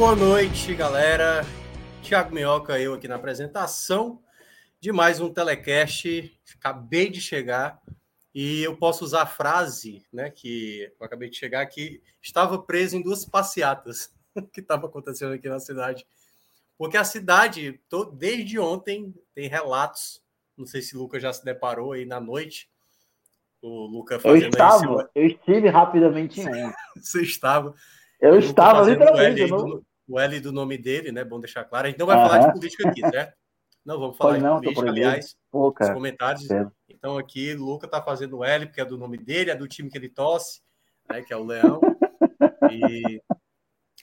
Boa noite, galera. Tiago Minhoca, eu aqui na apresentação de mais um telecast. Acabei de chegar e eu posso usar a frase, né, que eu acabei de chegar que estava preso em duas passeatas que estava acontecendo aqui na cidade. Porque a cidade, desde ontem, tem relatos. Não sei se o Lucas já se deparou aí na noite. O Lucas Eu estava, eu estive rapidamente em. Você estava. Eu estava literalmente. O L, do, o L do nome dele, né? Bom deixar claro. A gente não vai falar de política aqui, certo? Não, vamos falar pois não, de política, aliás, Pô, os comentários. Então aqui, o Luca tá fazendo o L, porque é do nome dele, é do time que ele tosse, né? Que é o Leão. e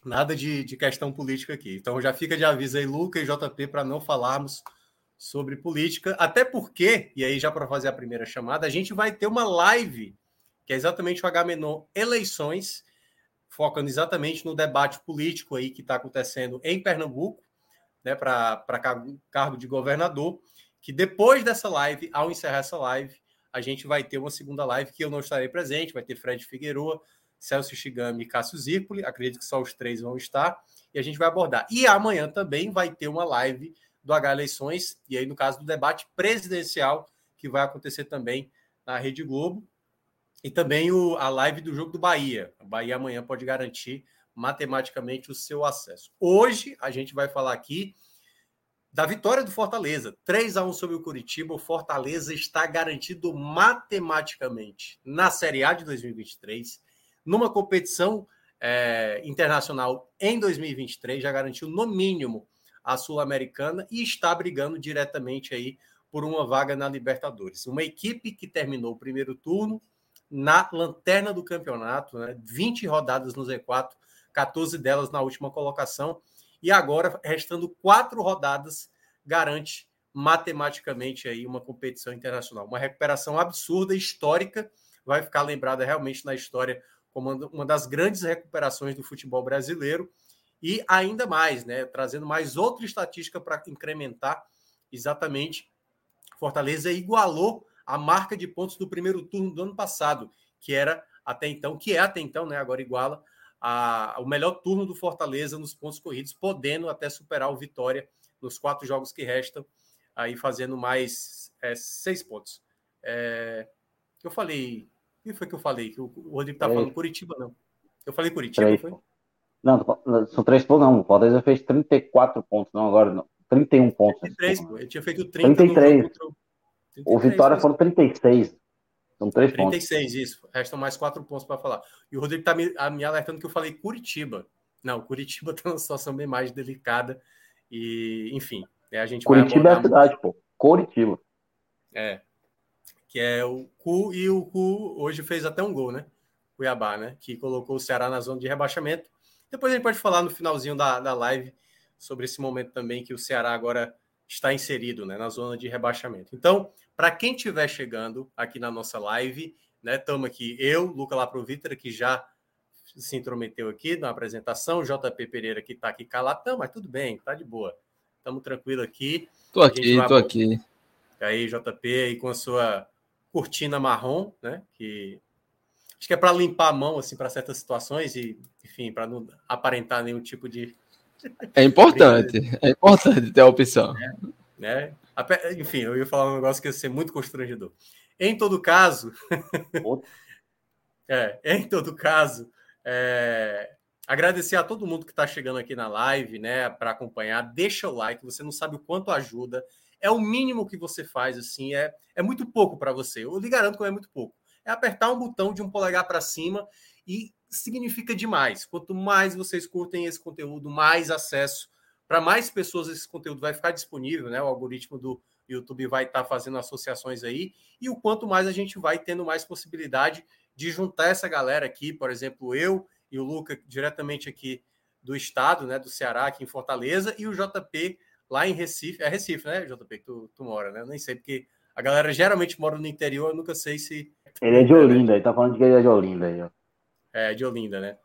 nada de, de questão política aqui. Então já fica de aviso aí, Luca e JP, para não falarmos sobre política, até porque, e aí já para fazer a primeira chamada, a gente vai ter uma live, que é exatamente o H-Menon Eleições, focando exatamente no debate político aí que está acontecendo em Pernambuco, né, para cargo de governador, que depois dessa live, ao encerrar essa live, a gente vai ter uma segunda live que eu não estarei presente, vai ter Fred Figueroa, Celso Shigami e Cássio Zirpoli, acredito que só os três vão estar, e a gente vai abordar. E amanhã também vai ter uma live do H Eleições, e aí no caso do debate presidencial, que vai acontecer também na Rede Globo, e também o, a live do jogo do Bahia. O Bahia amanhã pode garantir matematicamente o seu acesso. Hoje a gente vai falar aqui da vitória do Fortaleza. 3 a 1 sobre o Curitiba. O Fortaleza está garantido matematicamente na Série A de 2023, numa competição é, internacional em 2023, já garantiu no mínimo a Sul-Americana e está brigando diretamente aí por uma vaga na Libertadores. Uma equipe que terminou o primeiro turno na lanterna do campeonato, né? 20 rodadas no Z4, 14 delas na última colocação, e agora, restando quatro rodadas, garante matematicamente aí uma competição internacional. Uma recuperação absurda, histórica, vai ficar lembrada realmente na história como uma das grandes recuperações do futebol brasileiro e ainda mais, né, trazendo mais outra estatística para incrementar exatamente. Fortaleza igualou a marca de pontos do primeiro turno do ano passado, que era até então, que é até então, né, agora iguala a, o melhor turno do Fortaleza nos pontos corridos, podendo até superar o Vitória nos quatro jogos que restam, aí fazendo mais é, seis pontos. É, eu falei. O que foi que eu falei? Que o, Rodrigo tá falando Curitiba, não. Eu falei Curitiba, três. foi? Não, são três pontos, não. O Fortaleza fez 34 pontos, não, agora não. 31 pontos. 33, pô. Eu tinha feito 30 33. No jogo 33, o Vitória foram 36. São três 36, pontos. isso. Restam mais quatro pontos para falar. E o Rodrigo está me, me alertando que eu falei Curitiba. Não, Curitiba está numa situação bem mais delicada. E, enfim, né, a gente Curitiba é a cidade, pô. Curitiba. É. Que é o Cu e o Cu hoje fez até um gol, né? Cuiabá, né? Que colocou o Ceará na zona de rebaixamento. Depois a gente pode falar no finalzinho da, da live sobre esse momento também que o Ceará agora está inserido né, na zona de rebaixamento. Então, para quem estiver chegando aqui na nossa live, né, estamos aqui eu, Luca Laprovitra, que já se intrometeu aqui na apresentação, JP Pereira que está aqui calado, não, mas tudo bem, tá de boa, estamos tranquilo aqui. Tô aqui, tô aqui. Aí, JP, aí com a sua cortina marrom, né, que acho que é para limpar a mão, assim, para certas situações e, enfim, para não aparentar nenhum tipo de... É importante, é importante ter a opção. É, né? Enfim, eu ia falar um negócio que ia ser muito constrangedor. Em todo caso, é, em todo caso, é, agradecer a todo mundo que está chegando aqui na live, né, para acompanhar. Deixa o like, você não sabe o quanto ajuda. É o mínimo que você faz, assim, é, é muito pouco para você. Eu lhe garanto que é muito pouco. é apertar um botão de um polegar para cima e significa demais. Quanto mais vocês curtem esse conteúdo, mais acesso para mais pessoas esse conteúdo vai ficar disponível, né? O algoritmo do YouTube vai estar tá fazendo associações aí, e o quanto mais a gente vai tendo mais possibilidade de juntar essa galera aqui, por exemplo, eu e o Luca diretamente aqui do estado, né, do Ceará, aqui em Fortaleza, e o JP lá em Recife. É Recife, né, JP, que tu, tu mora, né? Nem sei, porque a galera geralmente mora no interior, eu nunca sei se. Ele é de Olinda, ele tá falando que ele é de Olinda aí, ó. É, de Olinda, né?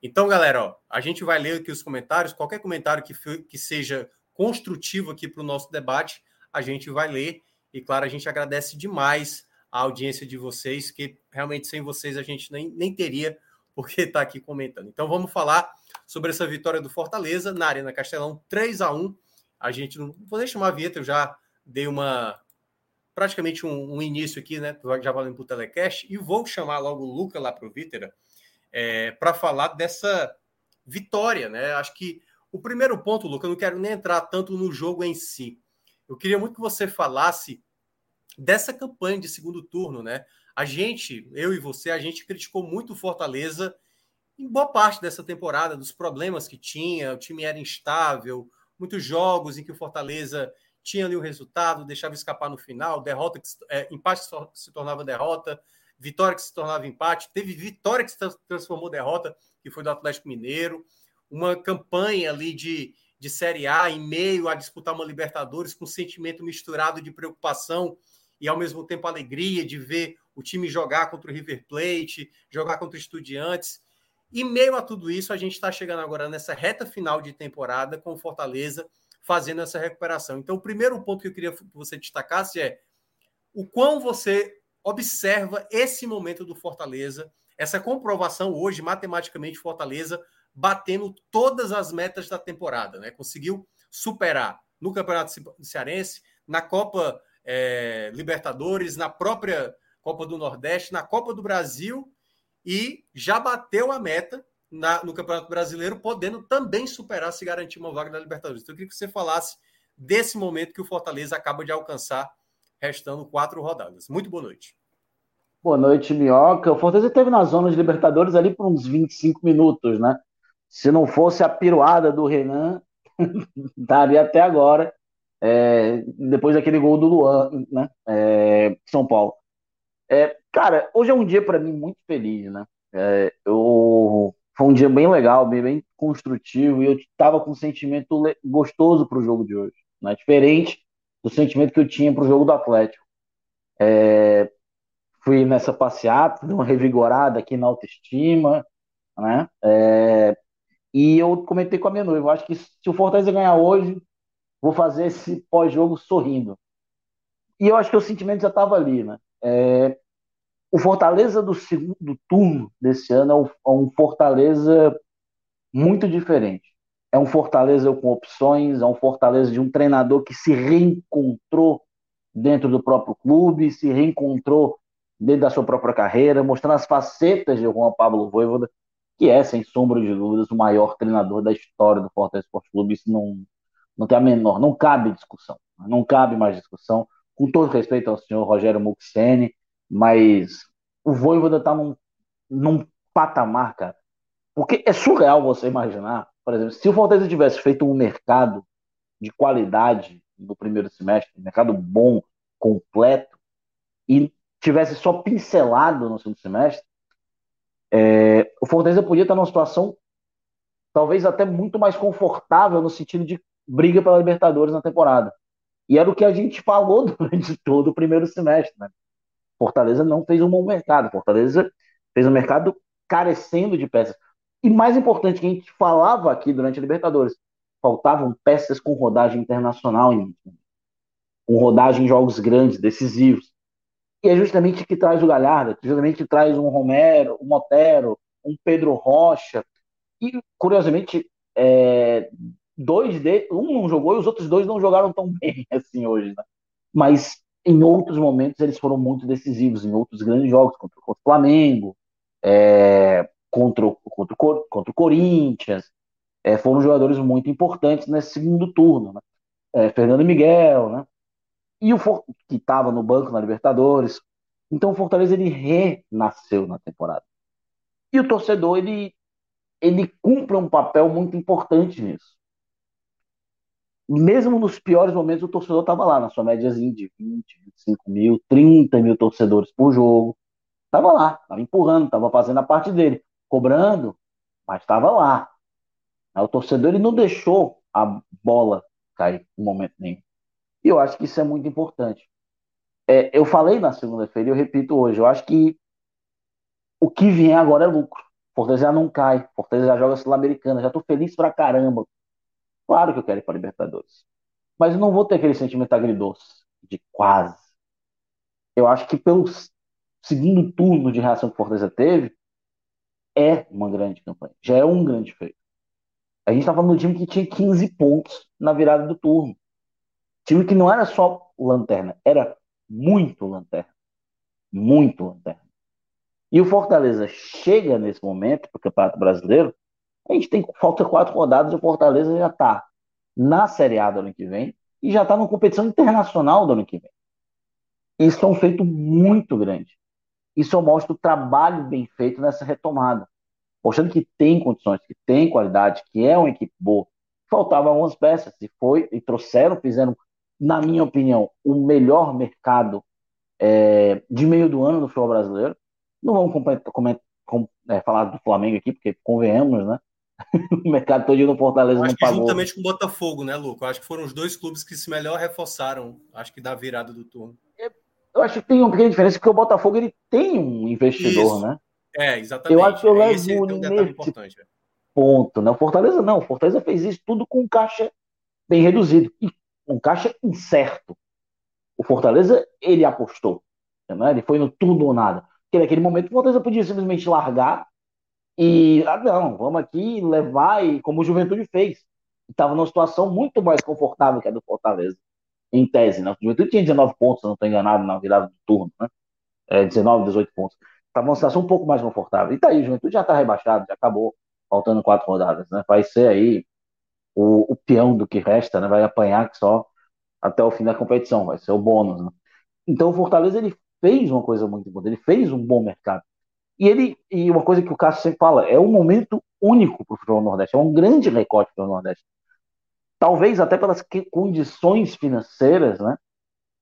Então, galera, ó, a gente vai ler aqui os comentários. Qualquer comentário que, que seja construtivo aqui para o nosso debate, a gente vai ler. E, claro, a gente agradece demais a audiência de vocês, que realmente sem vocês a gente nem, nem teria porque está aqui comentando. Então, vamos falar sobre essa vitória do Fortaleza na Arena Castelão, 3 a 1 A gente não vou nem chamar a vinheta, eu já dei uma praticamente um, um início aqui, né? Já valendo para o telecast, e vou chamar logo o Luca lá para o Vítera é, para falar dessa vitória, né? Acho que o primeiro ponto, Luca, eu não quero nem entrar tanto no jogo em si. Eu queria muito que você falasse dessa campanha de segundo turno, né? A gente, eu e você, a gente criticou muito o Fortaleza em boa parte dessa temporada, dos problemas que tinha, o time era instável, muitos jogos em que o Fortaleza tinha ali o resultado, deixava escapar no final, derrota é, empate se tornava derrota, vitória que se tornava empate, teve vitória que se transformou derrota, que foi do Atlético Mineiro, uma campanha ali de, de Série A em meio a disputar uma Libertadores com sentimento misturado de preocupação e ao mesmo tempo alegria de ver o time jogar contra o River Plate, jogar contra o Estudiantes. E meio a tudo isso, a gente está chegando agora nessa reta final de temporada com o Fortaleza fazendo essa recuperação. Então, o primeiro ponto que eu queria que você destacasse é o quão você observa esse momento do Fortaleza, essa comprovação hoje, matematicamente, Fortaleza batendo todas as metas da temporada, né? Conseguiu superar no Campeonato Cearense, na Copa é, Libertadores, na própria Copa do Nordeste, na Copa do Brasil e já bateu a meta na, no Campeonato Brasileiro, podendo também superar se garantir uma vaga na Libertadores. Então, eu queria que você falasse desse momento que o Fortaleza acaba de alcançar restando quatro rodadas. Muito boa noite. Boa noite, Minhoca. O Fortaleza esteve na zona de Libertadores ali por uns 25 minutos, né? Se não fosse a piruada do Renan, estaria até agora, é, depois daquele gol do Luan, né? É, São Paulo. É, cara, hoje é um dia para mim muito feliz, né? É, eu, foi um dia bem legal, bem, bem construtivo, e eu estava com um sentimento gostoso para o jogo de hoje, né? Diferente do sentimento que eu tinha para o jogo do Atlético. É, fui nessa passeata, dei uma revigorada aqui na autoestima, né? É, e eu comentei com a minha noiva, acho que se o Fortaleza ganhar hoje, vou fazer esse pós-jogo sorrindo. E eu acho que o sentimento já estava ali, né? É, o Fortaleza do segundo turno desse ano é um, é um Fortaleza muito diferente. É um Fortaleza com opções, é um Fortaleza de um treinador que se reencontrou dentro do próprio clube, se reencontrou dentro da sua própria carreira, mostrando as facetas de Juan Pablo Voivoda, que é, sem sombra de dúvidas, o maior treinador da história do Fortaleza Esporte Clube. Isso não, não tem a menor, não cabe discussão. Não cabe mais discussão. Com todo respeito ao senhor Rogério Muxene, mas o Voivoda está num, num patamar, cara. Porque é surreal você imaginar, por exemplo, se o Fortaleza tivesse feito um mercado de qualidade no primeiro semestre, um mercado bom, completo, e tivesse só pincelado no segundo semestre, é, o Fortaleza podia estar numa situação talvez até muito mais confortável no sentido de briga pela Libertadores na temporada. E era o que a gente falou durante todo o primeiro semestre. Né? Fortaleza não fez um bom mercado. Fortaleza fez um mercado carecendo de peças. E mais importante que a gente falava aqui durante a Libertadores, faltavam peças com rodagem internacional, com rodagem em jogos grandes, decisivos. E é justamente que traz o Galhardo, justamente que traz um Romero, um Otero, um Pedro Rocha. E, curiosamente, é, dois de, um não jogou e os outros dois não jogaram tão bem assim hoje. Né? Mas em outros momentos eles foram muito decisivos, em outros grandes jogos, contra o Flamengo, é, contra, contra, contra o Corinthians. É, foram jogadores muito importantes nesse segundo turno. Né? É, Fernando Miguel, né? E o que estava no banco na Libertadores, Então o Fortaleza ele renasceu na temporada. E o torcedor ele ele cumpre um papel muito importante nisso. Mesmo nos piores momentos, o torcedor estava lá, na sua médiazinha de 20, 25 mil, 30 mil torcedores por jogo. Estava lá, estava empurrando, estava fazendo a parte dele, cobrando, mas estava lá. O torcedor ele não deixou a bola cair em momento nenhum. E eu acho que isso é muito importante. É, eu falei na segunda-feira e eu repito hoje, eu acho que o que vier agora é lucro. Fortaleza já não cai, Fortaleza já joga Sul-Americana, já estou feliz pra caramba. Claro que eu quero ir para Libertadores. Mas eu não vou ter aquele sentimento agridoce de quase. Eu acho que pelo segundo turno de reação que Fortaleza teve, é uma grande campanha. Já é um grande feito. A gente está falando de um time que tinha 15 pontos na virada do turno. Time que não era só lanterna, era muito lanterna. Muito lanterna. E o Fortaleza chega nesse momento para o Campeonato Brasileiro. A gente tem falta quatro rodadas e o Fortaleza já está na Série A do ano que vem e já está na competição internacional do ano que vem. Isso é um feito muito grande. Isso mostra o trabalho bem feito nessa retomada. Mostrando que tem condições, que tem qualidade, que é uma equipe boa. Faltavam algumas peças, e foi, e trouxeram, fizeram, na minha opinião, o melhor mercado é, de meio do ano do futebol brasileiro. Não vamos comentar, com, é, falar do Flamengo aqui, porque convenhamos, né? o mercado todo no Fortaleza acho não pagou. Juntamente com o Botafogo, né, Luco? Acho que foram os dois clubes que se melhor reforçaram, acho que da virada do turno. Eu acho que tem uma pequena diferença, porque o Botafogo ele tem um investidor, Isso. né? É, exatamente. Eu acho que eu levo Esse é um detalhe importante. ponto, né? O Fortaleza não, o Fortaleza fez isso tudo com um caixa bem reduzido e um caixa incerto. O Fortaleza, ele apostou, né? Ele foi no tudo ou nada. Porque naquele momento o Fortaleza podia simplesmente largar e, ah, não, vamos aqui levar, e como o Juventude fez. Estava numa situação muito mais confortável que a do Fortaleza, em tese, né? O Juventude tinha 19 pontos, se não estou enganado, na virada do turno, né? É, 19, 18 pontos. Estava numa situação um pouco mais confortável. E tá aí, o Juventude já está rebaixado, já acabou, faltando quatro rodadas, né? Vai ser aí o, o peão do que resta, né? Vai apanhar só até o fim da competição, vai ser o bônus, né? Então o Fortaleza, ele fez uma coisa muito boa, ele fez um bom mercado. E ele e uma coisa que o Cássio sempre fala, é um momento único para o futebol nordeste, é um grande recorte para o Nordeste. Talvez até pelas condições financeiras, né,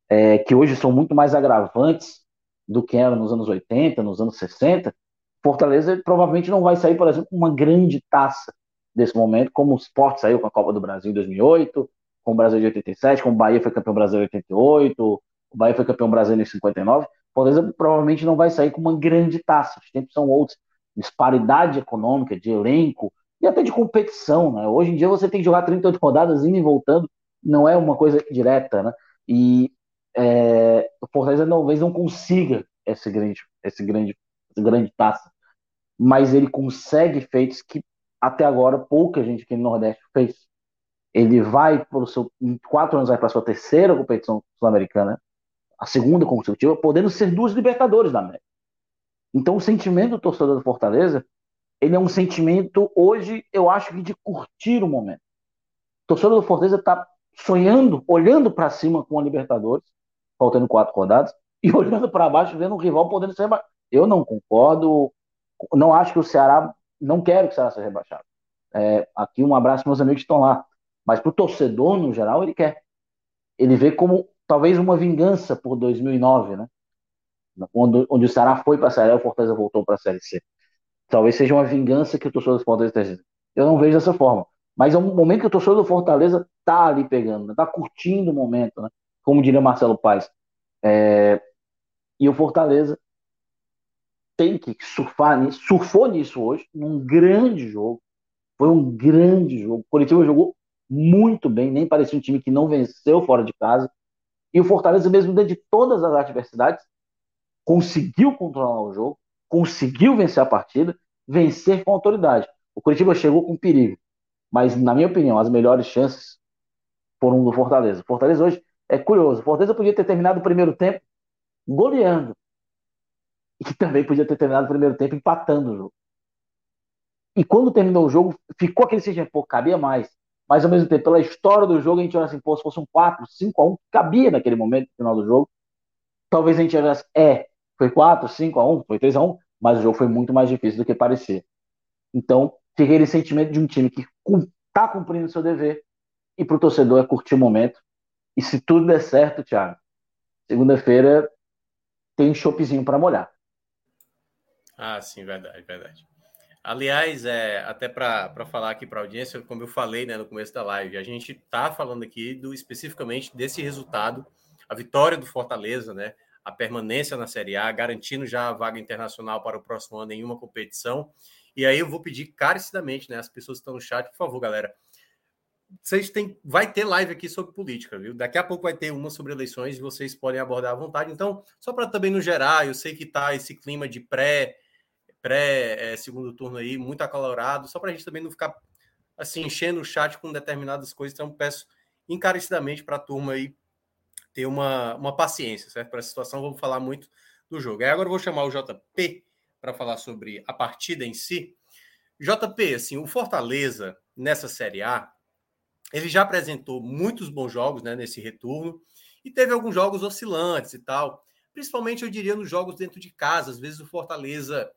é, que hoje são muito mais agravantes do que eram nos anos 80, nos anos 60, Fortaleza provavelmente não vai sair, por exemplo, com uma grande taça desse momento, como o Sport saiu com a Copa do Brasil em 2008, com o Brasil de 87, como o Bahia foi campeão brasileiro em 88, o Bahia foi campeão brasileiro em 59. Fortaleza provavelmente não vai sair com uma grande taça. Os tempos são outros. Disparidade econômica, de elenco e até de competição. Né? Hoje em dia você tem que jogar 38 rodadas indo e voltando, não é uma coisa direta. Né? E é, o Fortaleza talvez não consiga esse grande, esse grande, essa grande taça. Mas ele consegue feitos que até agora pouca gente aqui no Nordeste fez. Ele vai para o seu. Em quatro anos vai para sua terceira competição sul-americana, a segunda consecutiva, podendo ser duas Libertadores da América. Então o sentimento do torcedor do Fortaleza, ele é um sentimento hoje, eu acho que de curtir o momento. O torcedor do Fortaleza está sonhando, olhando para cima com a Libertadores, faltando quatro rodadas, e olhando para baixo, vendo o rival podendo ser rebaixado. Eu não concordo, não acho que o Ceará, não quero que o Ceará seja rebaixado. É, aqui um abraço para meus amigos que estão lá. Mas para o torcedor, no geral, ele quer. Ele vê como talvez uma vingança por 2009, né? Onde, onde o Ceará foi para a Série A o Fortaleza voltou para a Série C. Talvez seja uma vingança que o torcedor do Fortaleza esteja. Eu não vejo dessa forma. Mas é um momento que o torcedor do Fortaleza tá ali pegando, está curtindo o momento, né? Como diria Marcelo Paes. É... E o Fortaleza tem que surfar nisso, surfou nisso hoje, num grande jogo. Foi um grande jogo. O Curitiba jogou muito bem, nem parecia um time que não venceu fora de casa. E o Fortaleza, mesmo dentro de todas as adversidades, conseguiu controlar o jogo, conseguiu vencer a partida, vencer com autoridade. O Curitiba chegou com perigo, mas, na minha opinião, as melhores chances foram do Fortaleza. O Fortaleza hoje é curioso. O Fortaleza podia ter terminado o primeiro tempo goleando. E também podia ter terminado o primeiro tempo empatando o jogo. E quando terminou o jogo, ficou aquele sentimento, pô, cabia mais. Mas ao mesmo tempo, pela história do jogo, a gente olha assim, pô, se fosse um 4, 5 a 1, cabia naquele momento, no final do jogo. Talvez a gente olhasse, é, Foi 4, 5 a 1, foi 3 a 1, mas o jogo foi muito mais difícil do que parecia. Então, fica aquele sentimento de um time que está cumprindo seu dever e para o torcedor é curtir o momento. E se tudo der certo, Thiago, segunda-feira tem choppzinho para molhar. Ah, sim, verdade, verdade. Aliás, é, até para falar aqui para a audiência, como eu falei né, no começo da live, a gente está falando aqui do, especificamente desse resultado, a vitória do Fortaleza, né, a permanência na Série A, garantindo já a vaga internacional para o próximo ano em uma competição. E aí eu vou pedir carecidamente, né, as pessoas que estão no chat, por favor, galera, vocês têm, vai ter live aqui sobre política, viu? Daqui a pouco vai ter uma sobre eleições e vocês podem abordar à vontade. Então, só para também no geral, eu sei que está esse clima de pré pré é, segundo turno aí muito acalorado, só para a gente também não ficar assim enchendo o chat com determinadas coisas. Então, peço encarecidamente para a turma aí ter uma, uma paciência, certo? Para a situação, vamos falar muito do jogo. Aí agora eu vou chamar o JP para falar sobre a partida em si. JP, assim, o Fortaleza nessa Série A, ele já apresentou muitos bons jogos né, nesse retorno e teve alguns jogos oscilantes e tal. Principalmente, eu diria, nos jogos dentro de casa. Às vezes o Fortaleza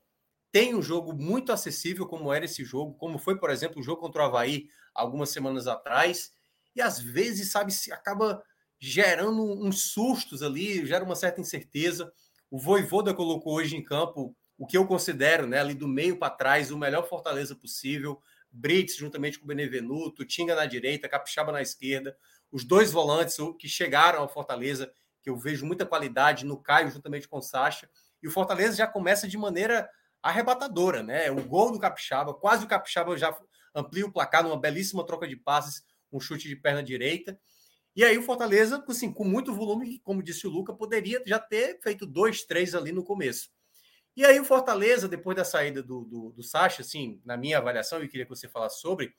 tem um jogo muito acessível, como era esse jogo, como foi, por exemplo, o jogo contra o Havaí algumas semanas atrás. E às vezes, sabe, se acaba gerando uns sustos ali, gera uma certa incerteza. O Voivoda colocou hoje em campo o que eu considero, né, ali do meio para trás, o melhor Fortaleza possível. Brits juntamente com o Benevenuto, Tinga na direita, Capixaba na esquerda, os dois volantes que chegaram ao Fortaleza, que eu vejo muita qualidade no Caio juntamente com o Sacha, e o Fortaleza já começa de maneira arrebatadora, né? O gol do Capixaba, quase o Capixaba já amplia o placar numa belíssima troca de passes, um chute de perna direita. E aí o Fortaleza, assim, com muito volume, como disse o Luca, poderia já ter feito dois, três ali no começo. E aí o Fortaleza, depois da saída do, do, do Sacha, assim, na minha avaliação, e queria que você falasse sobre,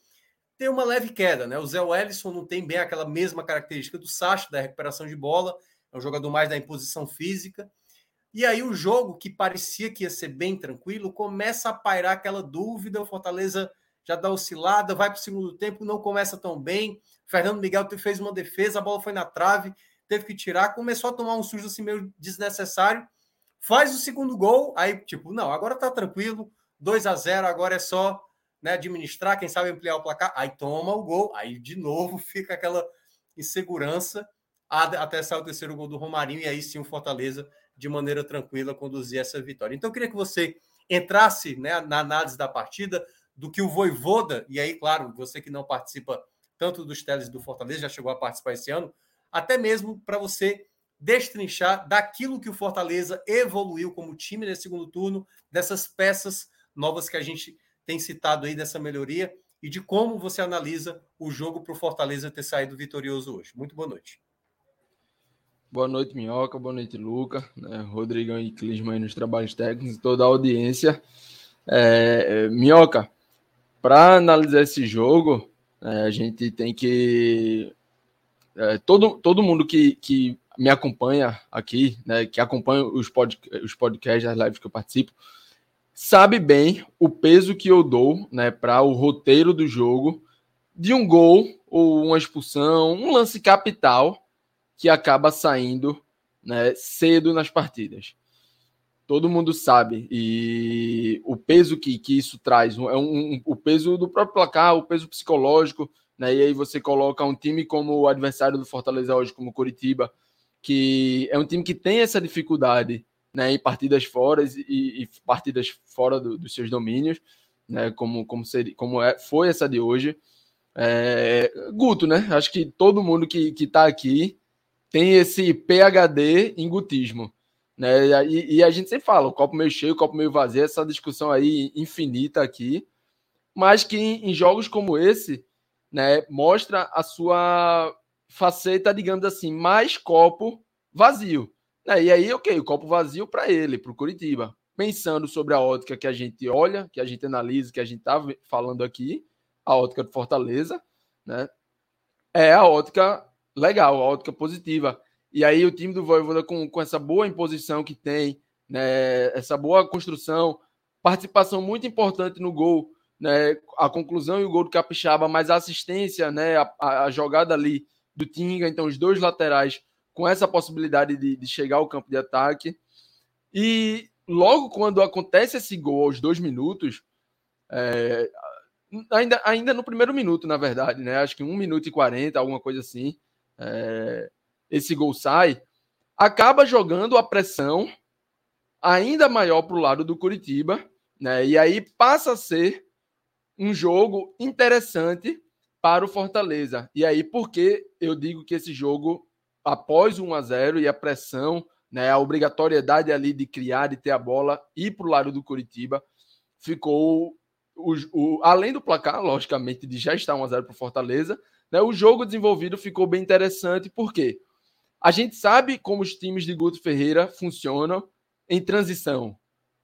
tem uma leve queda, né? O Zé Wellison não tem bem aquela mesma característica do Sacha, da recuperação de bola, é um jogador mais da imposição física. E aí o jogo, que parecia que ia ser bem tranquilo, começa a pairar aquela dúvida, o Fortaleza já dá oscilada, vai para o segundo tempo, não começa tão bem. Fernando Miguel fez uma defesa, a bola foi na trave, teve que tirar, começou a tomar um sujo assim meio desnecessário faz o segundo gol, aí tipo, não, agora tá tranquilo, 2 a 0 agora é só né, administrar, quem sabe ampliar o placar, aí toma o gol, aí de novo fica aquela insegurança até sair o terceiro gol do Romarinho e aí sim o Fortaleza de maneira tranquila conduzir essa vitória. Então eu queria que você entrasse né, na análise da partida, do que o Voivoda, e aí, claro, você que não participa tanto dos teles do Fortaleza, já chegou a participar esse ano, até mesmo para você destrinchar daquilo que o Fortaleza evoluiu como time nesse segundo turno, dessas peças novas que a gente tem citado aí dessa melhoria e de como você analisa o jogo para o Fortaleza ter saído vitorioso hoje. Muito boa noite. Boa noite, Minhoca. Boa noite, Luca. Né? Rodrigão e Clisma aí nos trabalhos técnicos, toda a audiência. É, Minhoca, para analisar esse jogo, é, a gente tem que. É, todo, todo mundo que, que me acompanha aqui, né, que acompanha os, pod, os podcasts, as lives que eu participo, sabe bem o peso que eu dou né, para o roteiro do jogo de um gol ou uma expulsão, um lance capital que acaba saindo né, cedo nas partidas. Todo mundo sabe. E o peso que, que isso traz é um, um, o peso do próprio placar, o peso psicológico. Né, e aí você coloca um time como o adversário do Fortaleza hoje, como o Curitiba, que é um time que tem essa dificuldade né, em partidas fora e, e partidas fora do, dos seus domínios, né, como, como, seria, como é, foi essa de hoje. É, Guto, né? Acho que todo mundo que está aqui tem esse PHD em gutismo. Né? E, e, a gente sempre fala, o copo meio cheio, o copo meio vazio, essa discussão aí infinita aqui, mas que em, em jogos como esse, né, mostra a sua faceta, digamos assim, mais copo vazio. É, e aí, ok, o copo vazio para ele, para o Curitiba. Pensando sobre a ótica que a gente olha, que a gente analisa, que a gente está falando aqui, a ótica do Fortaleza, né? É a ótica legal, a ótica positiva. E aí o time do Voivoda com, com essa boa imposição que tem, né, essa boa construção, participação muito importante no gol, né, a conclusão e o gol do Capixaba, mas a assistência, né, a, a jogada ali do Tinga, então os dois laterais com essa possibilidade de, de chegar ao campo de ataque. E logo quando acontece esse gol aos dois minutos, é, ainda, ainda no primeiro minuto, na verdade, né? Acho que um minuto e quarenta, alguma coisa assim. É, esse gol sai, acaba jogando a pressão ainda maior para o lado do Curitiba, né? E aí passa a ser um jogo interessante para o Fortaleza. E aí, por que eu digo que esse jogo, após 1 a 0 e a pressão, né, a obrigatoriedade ali de criar, de ter a bola, ir para o lado do Curitiba, ficou. O, o, além do placar, logicamente, de já estar 1 a 0 para o Fortaleza, né, o jogo desenvolvido ficou bem interessante, porque a gente sabe como os times de Guto Ferreira funcionam em transição.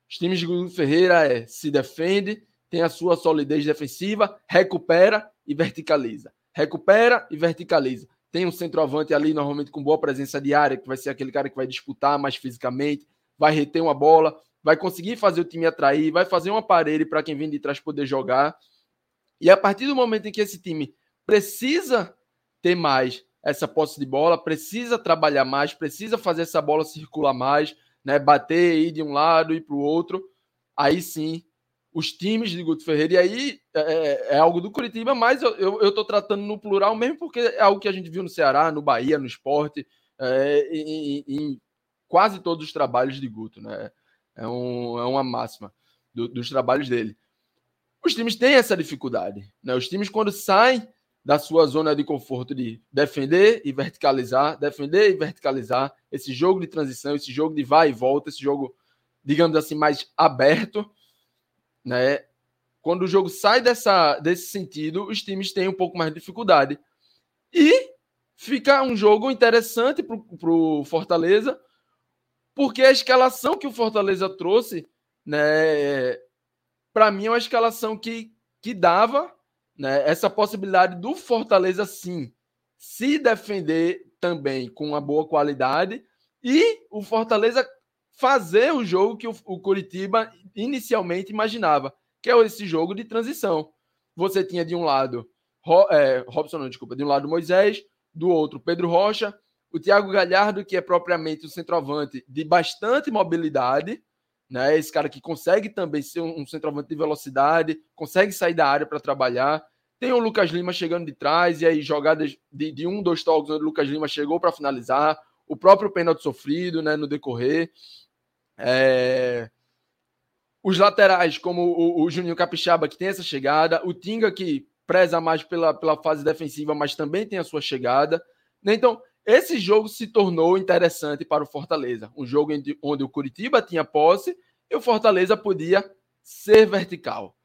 Os times de Guto Ferreira é se defende, tem a sua solidez defensiva, recupera e verticaliza. Recupera e verticaliza. Tem um centroavante ali, normalmente com boa presença de área, que vai ser aquele cara que vai disputar mais fisicamente, vai reter uma bola, vai conseguir fazer o time atrair, vai fazer um aparelho para quem vem de trás poder jogar. E a partir do momento em que esse time precisa ter mais essa posse de bola, precisa trabalhar mais, precisa fazer essa bola circular mais, né, bater ir de um lado e para o outro, aí sim os times de Guto Ferreira, e aí é, é, é algo do Curitiba, mas eu estou tratando no plural mesmo porque é algo que a gente viu no Ceará, no Bahia, no esporte, é, em, em, quase todos os trabalhos de Guto, né? É, um, é uma máxima do, dos trabalhos dele. Os times têm essa dificuldade, né? Os times, quando saem da sua zona de conforto de defender e verticalizar, defender e verticalizar, esse jogo de transição, esse jogo de vai e volta, esse jogo, digamos assim, mais aberto, né? Quando o jogo sai dessa, desse sentido, os times têm um pouco mais de dificuldade. E fica um jogo interessante para o Fortaleza, porque a escalação que o Fortaleza trouxe, né, para mim é uma escalação que, que dava né, essa possibilidade do Fortaleza, sim, se defender também com uma boa qualidade e o Fortaleza fazer o jogo que o, o Curitiba inicialmente imaginava, que é esse jogo de transição. Você tinha de um lado Ro, é, Robson, não, desculpa, de um lado Moisés, do outro Pedro Rocha, o Thiago Galhardo, que é propriamente o centroavante de bastante mobilidade, né? Esse cara que consegue também ser um centroavante de velocidade, consegue sair da área para trabalhar. Tem o Lucas Lima chegando de trás, e aí jogadas de, de um, dois toques onde o Lucas Lima chegou para finalizar. O próprio pênalti sofrido né, no decorrer. É... Os laterais, como o, o Juninho Capixaba, que tem essa chegada. O Tinga, que preza mais pela, pela fase defensiva, mas também tem a sua chegada. Né? Então, esse jogo se tornou interessante para o Fortaleza. Um jogo onde o Curitiba tinha posse e o Fortaleza podia ser vertical.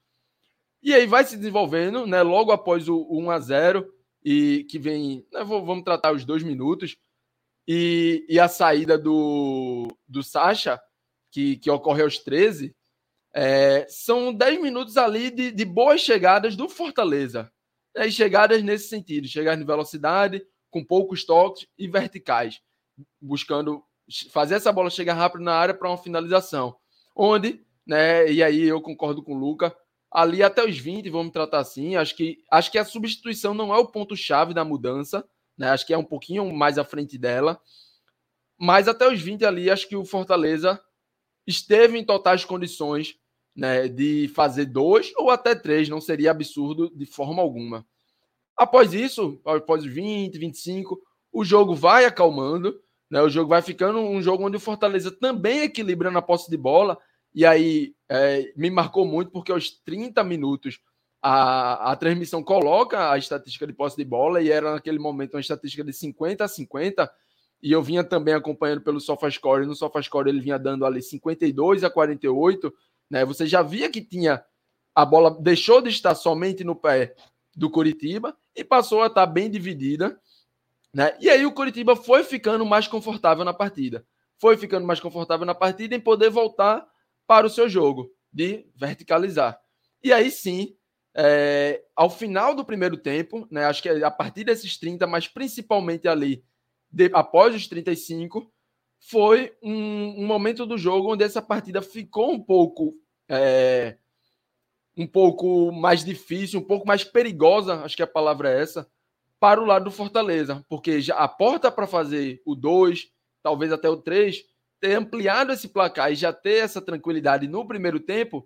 E aí vai se desenvolvendo, né? Logo após o 1 a 0 e que vem, né, vamos tratar os dois minutos e, e a saída do, do Sacha, que, que ocorre aos 13, é, são 10 minutos ali de, de boas chegadas do Fortaleza. Né? Chegadas nesse sentido, chegar em velocidade, com poucos toques e verticais, buscando fazer essa bola chegar rápido na área para uma finalização. Onde, né, e aí eu concordo com o Luca, ali até os 20, vamos tratar assim, acho que, acho que a substituição não é o ponto-chave da mudança, né, acho que é um pouquinho mais à frente dela, mas até os 20 ali, acho que o Fortaleza esteve em totais condições né, de fazer dois ou até três, não seria absurdo de forma alguma. Após isso, após 20, 25, o jogo vai acalmando, né? O jogo vai ficando um jogo onde o Fortaleza também equilibrando a posse de bola. E aí é, me marcou muito porque aos 30 minutos a, a transmissão coloca a estatística de posse de bola e era naquele momento uma estatística de 50 a 50. E eu vinha também acompanhando pelo SofaScore. No SofaScore ele vinha dando ali 52 a 48. Né? Você já via que tinha a bola deixou de estar somente no pé do Curitiba e passou a estar bem dividida. Né? E aí o Curitiba foi ficando mais confortável na partida. Foi ficando mais confortável na partida em poder voltar para o seu jogo, de verticalizar. E aí sim, é, ao final do primeiro tempo, né, acho que é a partir desses 30, mas principalmente ali, de, após os 35, foi um, um, momento do jogo onde essa partida ficou um pouco é, um pouco mais difícil, um pouco mais perigosa, acho que a palavra é essa, para o lado do Fortaleza, porque já a porta para fazer o 2, talvez até o 3, ter ampliado esse placar e já ter essa tranquilidade no primeiro tempo,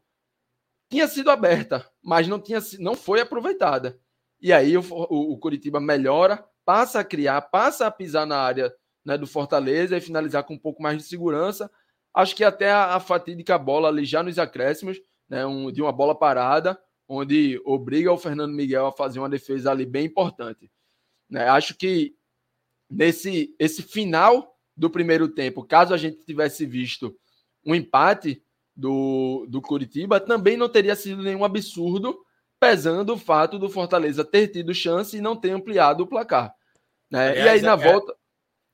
tinha sido aberta, mas não, tinha, não foi aproveitada. E aí o, o, o Curitiba melhora, passa a criar, passa a pisar na área né, do Fortaleza e finalizar com um pouco mais de segurança. Acho que até a, a fatídica bola ali já nos acréscimos, né, um, de uma bola parada, onde obriga o Fernando Miguel a fazer uma defesa ali bem importante. Né, acho que nesse esse final do primeiro tempo, caso a gente tivesse visto um empate do, do Curitiba, também não teria sido nenhum absurdo, pesando o fato do Fortaleza ter tido chance e não ter ampliado o placar. Né? Aliás, e aí na é, volta.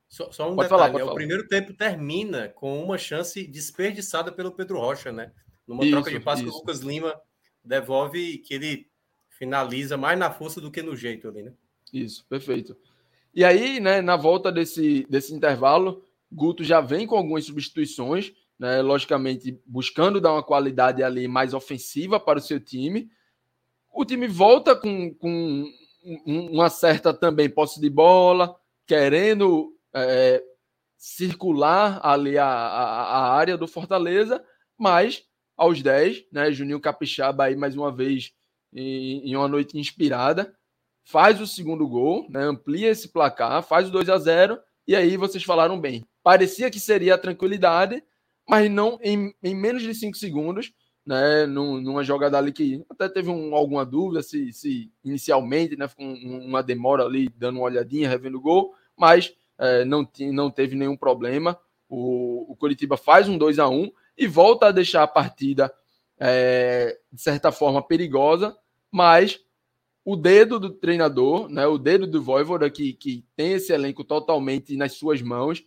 Só, só um pode detalhe, falar, né? o primeiro tempo termina com uma chance desperdiçada pelo Pedro Rocha, né? Numa isso, troca de passe que o Lucas Lima devolve que ele finaliza mais na força do que no jeito ali, né? Isso, perfeito. E aí, né, na volta desse, desse intervalo, Guto já vem com algumas substituições, né, logicamente buscando dar uma qualidade ali mais ofensiva para o seu time. O time volta com, com uma certa também posse de bola, querendo é, circular ali a, a, a, área do Fortaleza, mas aos 10, né, Juninho Capixaba aí mais uma vez em, em uma noite inspirada, faz o segundo gol, né, amplia esse placar, faz o 2 a 0 e aí vocês falaram bem. Parecia que seria a tranquilidade, mas não em, em menos de 5 segundos, né, numa jogada ali que até teve um, alguma dúvida se, se inicialmente né, ficou um, uma demora ali, dando uma olhadinha, revendo o gol, mas é, não, não teve nenhum problema. O, o Curitiba faz um 2 a 1 e volta a deixar a partida, é, de certa forma, perigosa, mas o dedo do treinador, né, o dedo do Voivoda, que, que tem esse elenco totalmente nas suas mãos,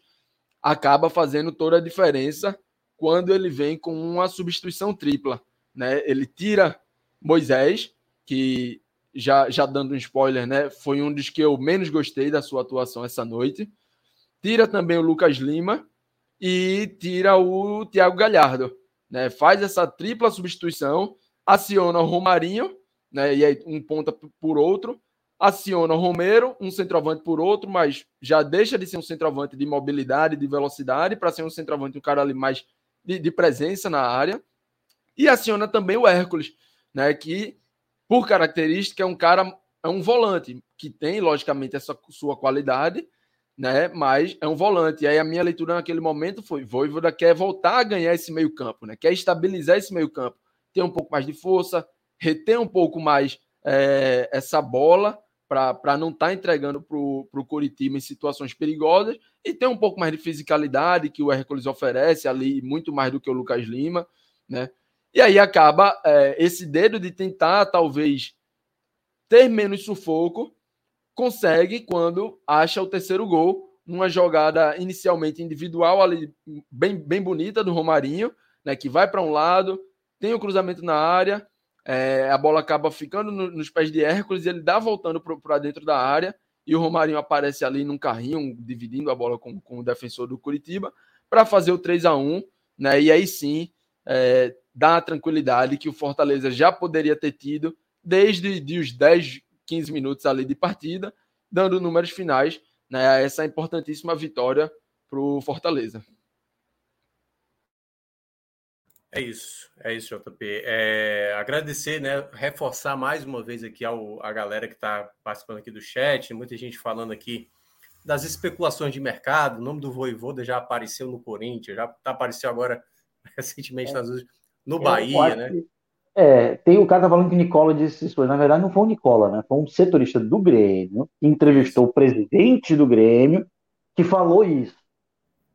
acaba fazendo toda a diferença quando ele vem com uma substituição tripla. Né? Ele tira Moisés, que já, já dando um spoiler, né, foi um dos que eu menos gostei da sua atuação essa noite. Tira também o Lucas Lima e tira o Thiago Galhardo. Né? Faz essa tripla substituição, aciona o Romarinho né? E aí um ponta por outro, aciona o Romero, um centroavante por outro, mas já deixa de ser um centroavante de mobilidade, de velocidade, para ser um centroavante, um cara ali mais de, de, presença na área. E aciona também o Hércules, né? Que, por característica, é um cara, é um volante, que tem, logicamente, essa sua qualidade, né? Mas é um volante. E aí a minha leitura naquele momento foi: Voivoda quer voltar a ganhar esse meio-campo, né? Quer estabilizar esse meio-campo, ter um pouco mais de força, reter um pouco mais é, essa bola para não estar tá entregando para o Curitiba em situações perigosas e ter um pouco mais de fisicalidade que o Hércules oferece ali, muito mais do que o Lucas Lima, né? E aí acaba é, esse dedo de tentar, talvez, ter menos sufoco, consegue quando acha o terceiro gol, numa jogada inicialmente individual ali, bem, bem bonita do Romarinho, né? Que vai para um lado, tem o cruzamento na área, é, a bola acaba ficando no, nos pés de Hércules, ele dá voltando para dentro da área e o Romarinho aparece ali num carrinho, dividindo a bola com, com o defensor do Curitiba, para fazer o 3 a 1 né? E aí sim é, dá a tranquilidade que o Fortaleza já poderia ter tido desde de os 10, 15 minutos ali de partida, dando números finais, né? Essa importantíssima vitória para o Fortaleza. É isso, é isso, JP. É, agradecer, né? Reforçar mais uma vez aqui ao, a galera que está participando aqui do chat, muita gente falando aqui das especulações de mercado. O nome do Voivoda já apareceu no Corinthians, já tá, apareceu agora recentemente nas, no Bahia, né? é, tem o cara tá falando que o Nicola disse isso, na verdade não foi o Nicola, né? Foi um setorista do Grêmio que entrevistou isso. o presidente do Grêmio que falou isso.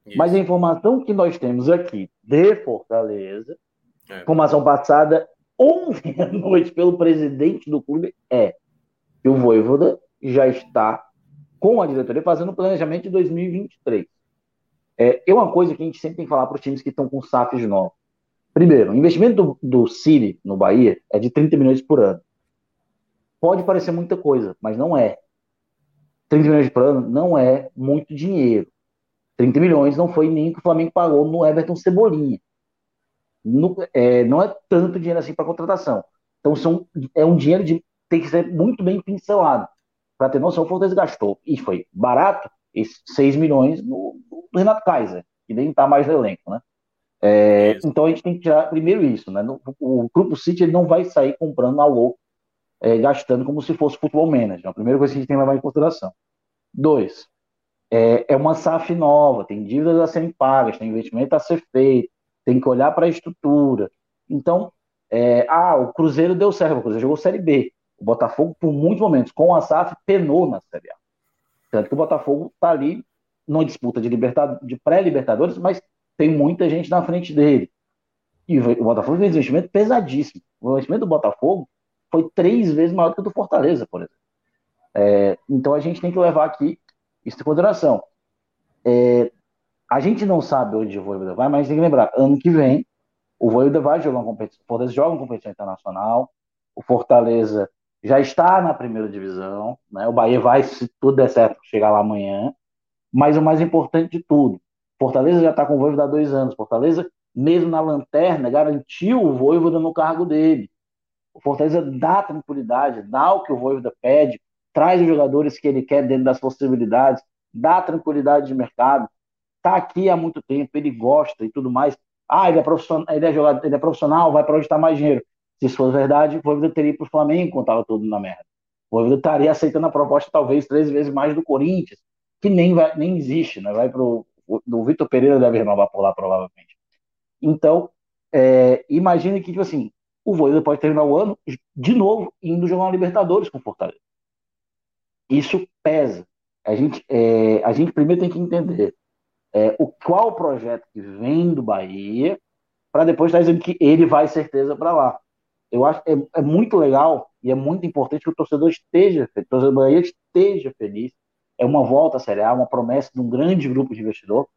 Isso. Mas a informação que nós temos aqui de Fortaleza, é. informação passada ontem à noite pelo presidente do clube, é que o Voivoda já está com a diretoria fazendo o planejamento de 2023. É, é uma coisa que a gente sempre tem que falar para os times que estão com SAFs novos. Primeiro, o investimento do, do City no Bahia é de 30 milhões por ano. Pode parecer muita coisa, mas não é. 30 milhões por ano não é muito dinheiro. 30 milhões não foi nem que o Flamengo pagou no Everton Cebolinha. No, é, não é tanto dinheiro assim para contratação. Então são, é um dinheiro de tem que ser muito bem pincelado. Para ter noção, o Fortaleza gastou. E foi barato, esses 6 milhões no, no Renato Kaiser. que nem está mais no elenco, né? É, então a gente tem que tirar primeiro isso, né? O, grupo City ele não vai sair comprando a louco, é, gastando como se fosse futebol manager. A primeira coisa que a gente tem que levar em consideração. Dois, é, é uma SAF nova, tem dívidas a serem pagas, tem investimento a ser feito, tem que olhar para a estrutura. Então, é, ah, o Cruzeiro deu certo, o Cruzeiro jogou Série B. O Botafogo, por muitos momentos, com a SAF, penou na Série A. Tanto que o Botafogo está ali, não disputa de, de pré-Libertadores, mas tem muita gente na frente dele. E o Botafogo fez um investimento pesadíssimo. O investimento do Botafogo foi três vezes maior que o do Fortaleza, por exemplo. É, então a gente tem que levar aqui isso em consideração. É, a gente não sabe onde o Voivoda vai, mas tem que lembrar, ano que vem, o Voivoda vai jogar uma competição, o Fortaleza joga uma competição internacional, o Fortaleza já está na primeira divisão, né? o Bahia vai, se tudo der certo, chegar lá amanhã, mas o mais importante de tudo, Fortaleza já está com o Voivoda há dois anos, Fortaleza, mesmo na lanterna, garantiu o Voivoda no cargo dele, o Fortaleza dá tranquilidade, dá o que o Voivoda pede, traz os jogadores que ele quer dentro das possibilidades, dá tranquilidade de mercado, está aqui há muito tempo, ele gosta e tudo mais. Ah, ele é profissional, ele é, jogador, ele é profissional vai para onde está mais dinheiro. Se isso fosse verdade, o Voivoda teria para o Flamengo quando estava tudo na merda. O Voivoda estaria aceitando a proposta talvez três vezes mais do Corinthians, que nem, vai, nem existe, né? Vai para o Vitor Pereira deve renovar por lá provavelmente. Então, é, imagine que, tipo assim, o Voivoda pode terminar o ano de novo indo jogar uma Libertadores com o Fortaleza. Isso pesa. A gente, é, a gente primeiro tem que entender é, o qual o projeto que vem do Bahia, para depois estar dizendo que ele vai certeza para lá. Eu acho que é, é, muito legal e é muito importante que o torcedor esteja, o torcedor do Bahia esteja feliz. É uma volta a Série A, uma promessa de um grande grupo de investidor.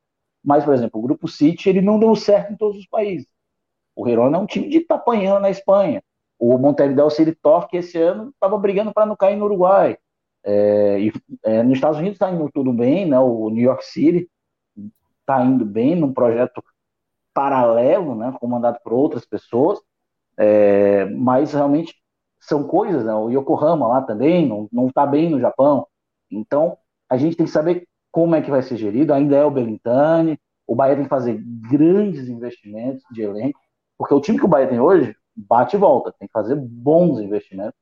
Mas, por exemplo, o Grupo City ele não deu certo em todos os países. O Girona é um time de tá apanhando na Espanha. O Montevideo City Torque esse ano estava brigando para não cair no Uruguai. É, e, é, nos Estados Unidos está indo tudo bem, né? O New York City está indo bem num projeto paralelo, né? Comandado por outras pessoas, é, mas realmente são coisas, né? O Yokohama lá também não está bem no Japão. Então a gente tem que saber como é que vai ser gerido. Ainda é o Belintani, o Bahia tem que fazer grandes investimentos de elenco, porque o time que o Bahia tem hoje bate e volta, tem que fazer bons investimentos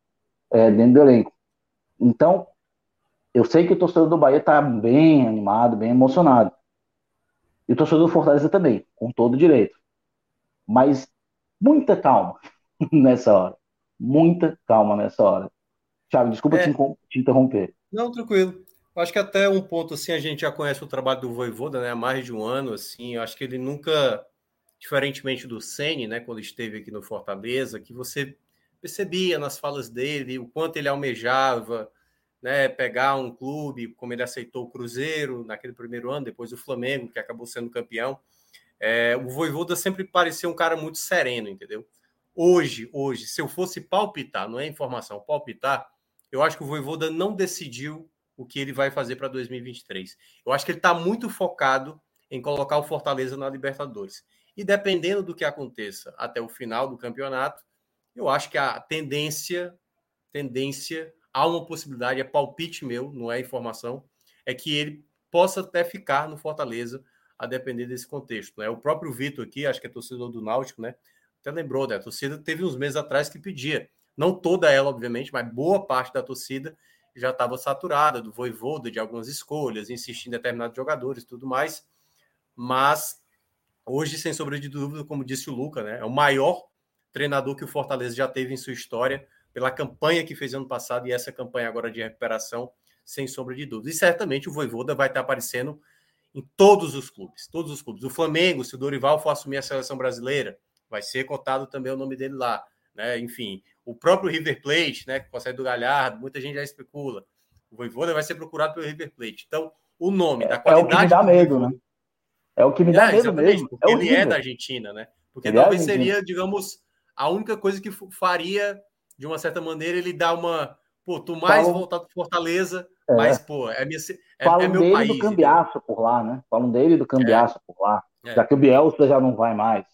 é, dentro do elenco. Então, eu sei que o torcedor do Bahia está bem animado, bem emocionado. E o torcedor do Fortaleza também, com todo direito. Mas muita calma nessa hora. Muita calma nessa hora. Thiago, desculpa é. te interromper. Não, tranquilo. Eu acho que até um ponto assim, a gente já conhece o trabalho do Voivoda, né? Há mais de um ano, assim. Eu acho que ele nunca, diferentemente do Sene, né? Quando esteve aqui no Fortaleza, que você percebia nas falas dele o quanto ele almejava, né, pegar um clube, como ele aceitou o Cruzeiro naquele primeiro ano, depois o Flamengo, que acabou sendo campeão. É, o Voivoda sempre parecia um cara muito sereno, entendeu? Hoje, hoje, se eu fosse palpitar, não é informação, palpitar, eu acho que o Voivoda não decidiu o que ele vai fazer para 2023. Eu acho que ele está muito focado em colocar o Fortaleza na Libertadores. E dependendo do que aconteça até o final do campeonato, eu acho que a tendência, tendência há uma possibilidade, é palpite meu, não é informação, é que ele possa até ficar no Fortaleza, a depender desse contexto. Né? O próprio Vitor aqui, acho que é torcedor do Náutico, né? Até lembrou, né? A torcida teve uns meses atrás que pedia. Não toda ela, obviamente, mas boa parte da torcida já estava saturada do voivoda, de algumas escolhas, insistindo em determinados jogadores tudo mais. Mas hoje, sem sombra de dúvida, como disse o Luca, né? É o maior treinador que o Fortaleza já teve em sua história pela campanha que fez ano passado e essa campanha agora de recuperação, sem sombra de dúvida. E certamente o Voivoda vai estar aparecendo em todos os clubes, todos os clubes. O Flamengo, se o Dorival for assumir a seleção brasileira, vai ser cotado também o nome dele lá, né? Enfim, o próprio River Plate, né, que consegue do Galhardo, muita gente já especula. O Voivoda vai ser procurado pelo River Plate. Então, o nome, é, da qualidade É o que me dá medo, né? É o que me dá é, medo mesmo. É ele é da Argentina, né? Porque ele é talvez seria, digamos, a única coisa que faria de uma certa maneira, ele dá uma. Pô, tu mais Falam... voltado para Fortaleza, é. mas, pô, é, minha, é, Falam é meu dele país. do cambiaço por lá, né? Falam dele do cambiaço é. por lá. É. Já que o Bielsa já não vai mais.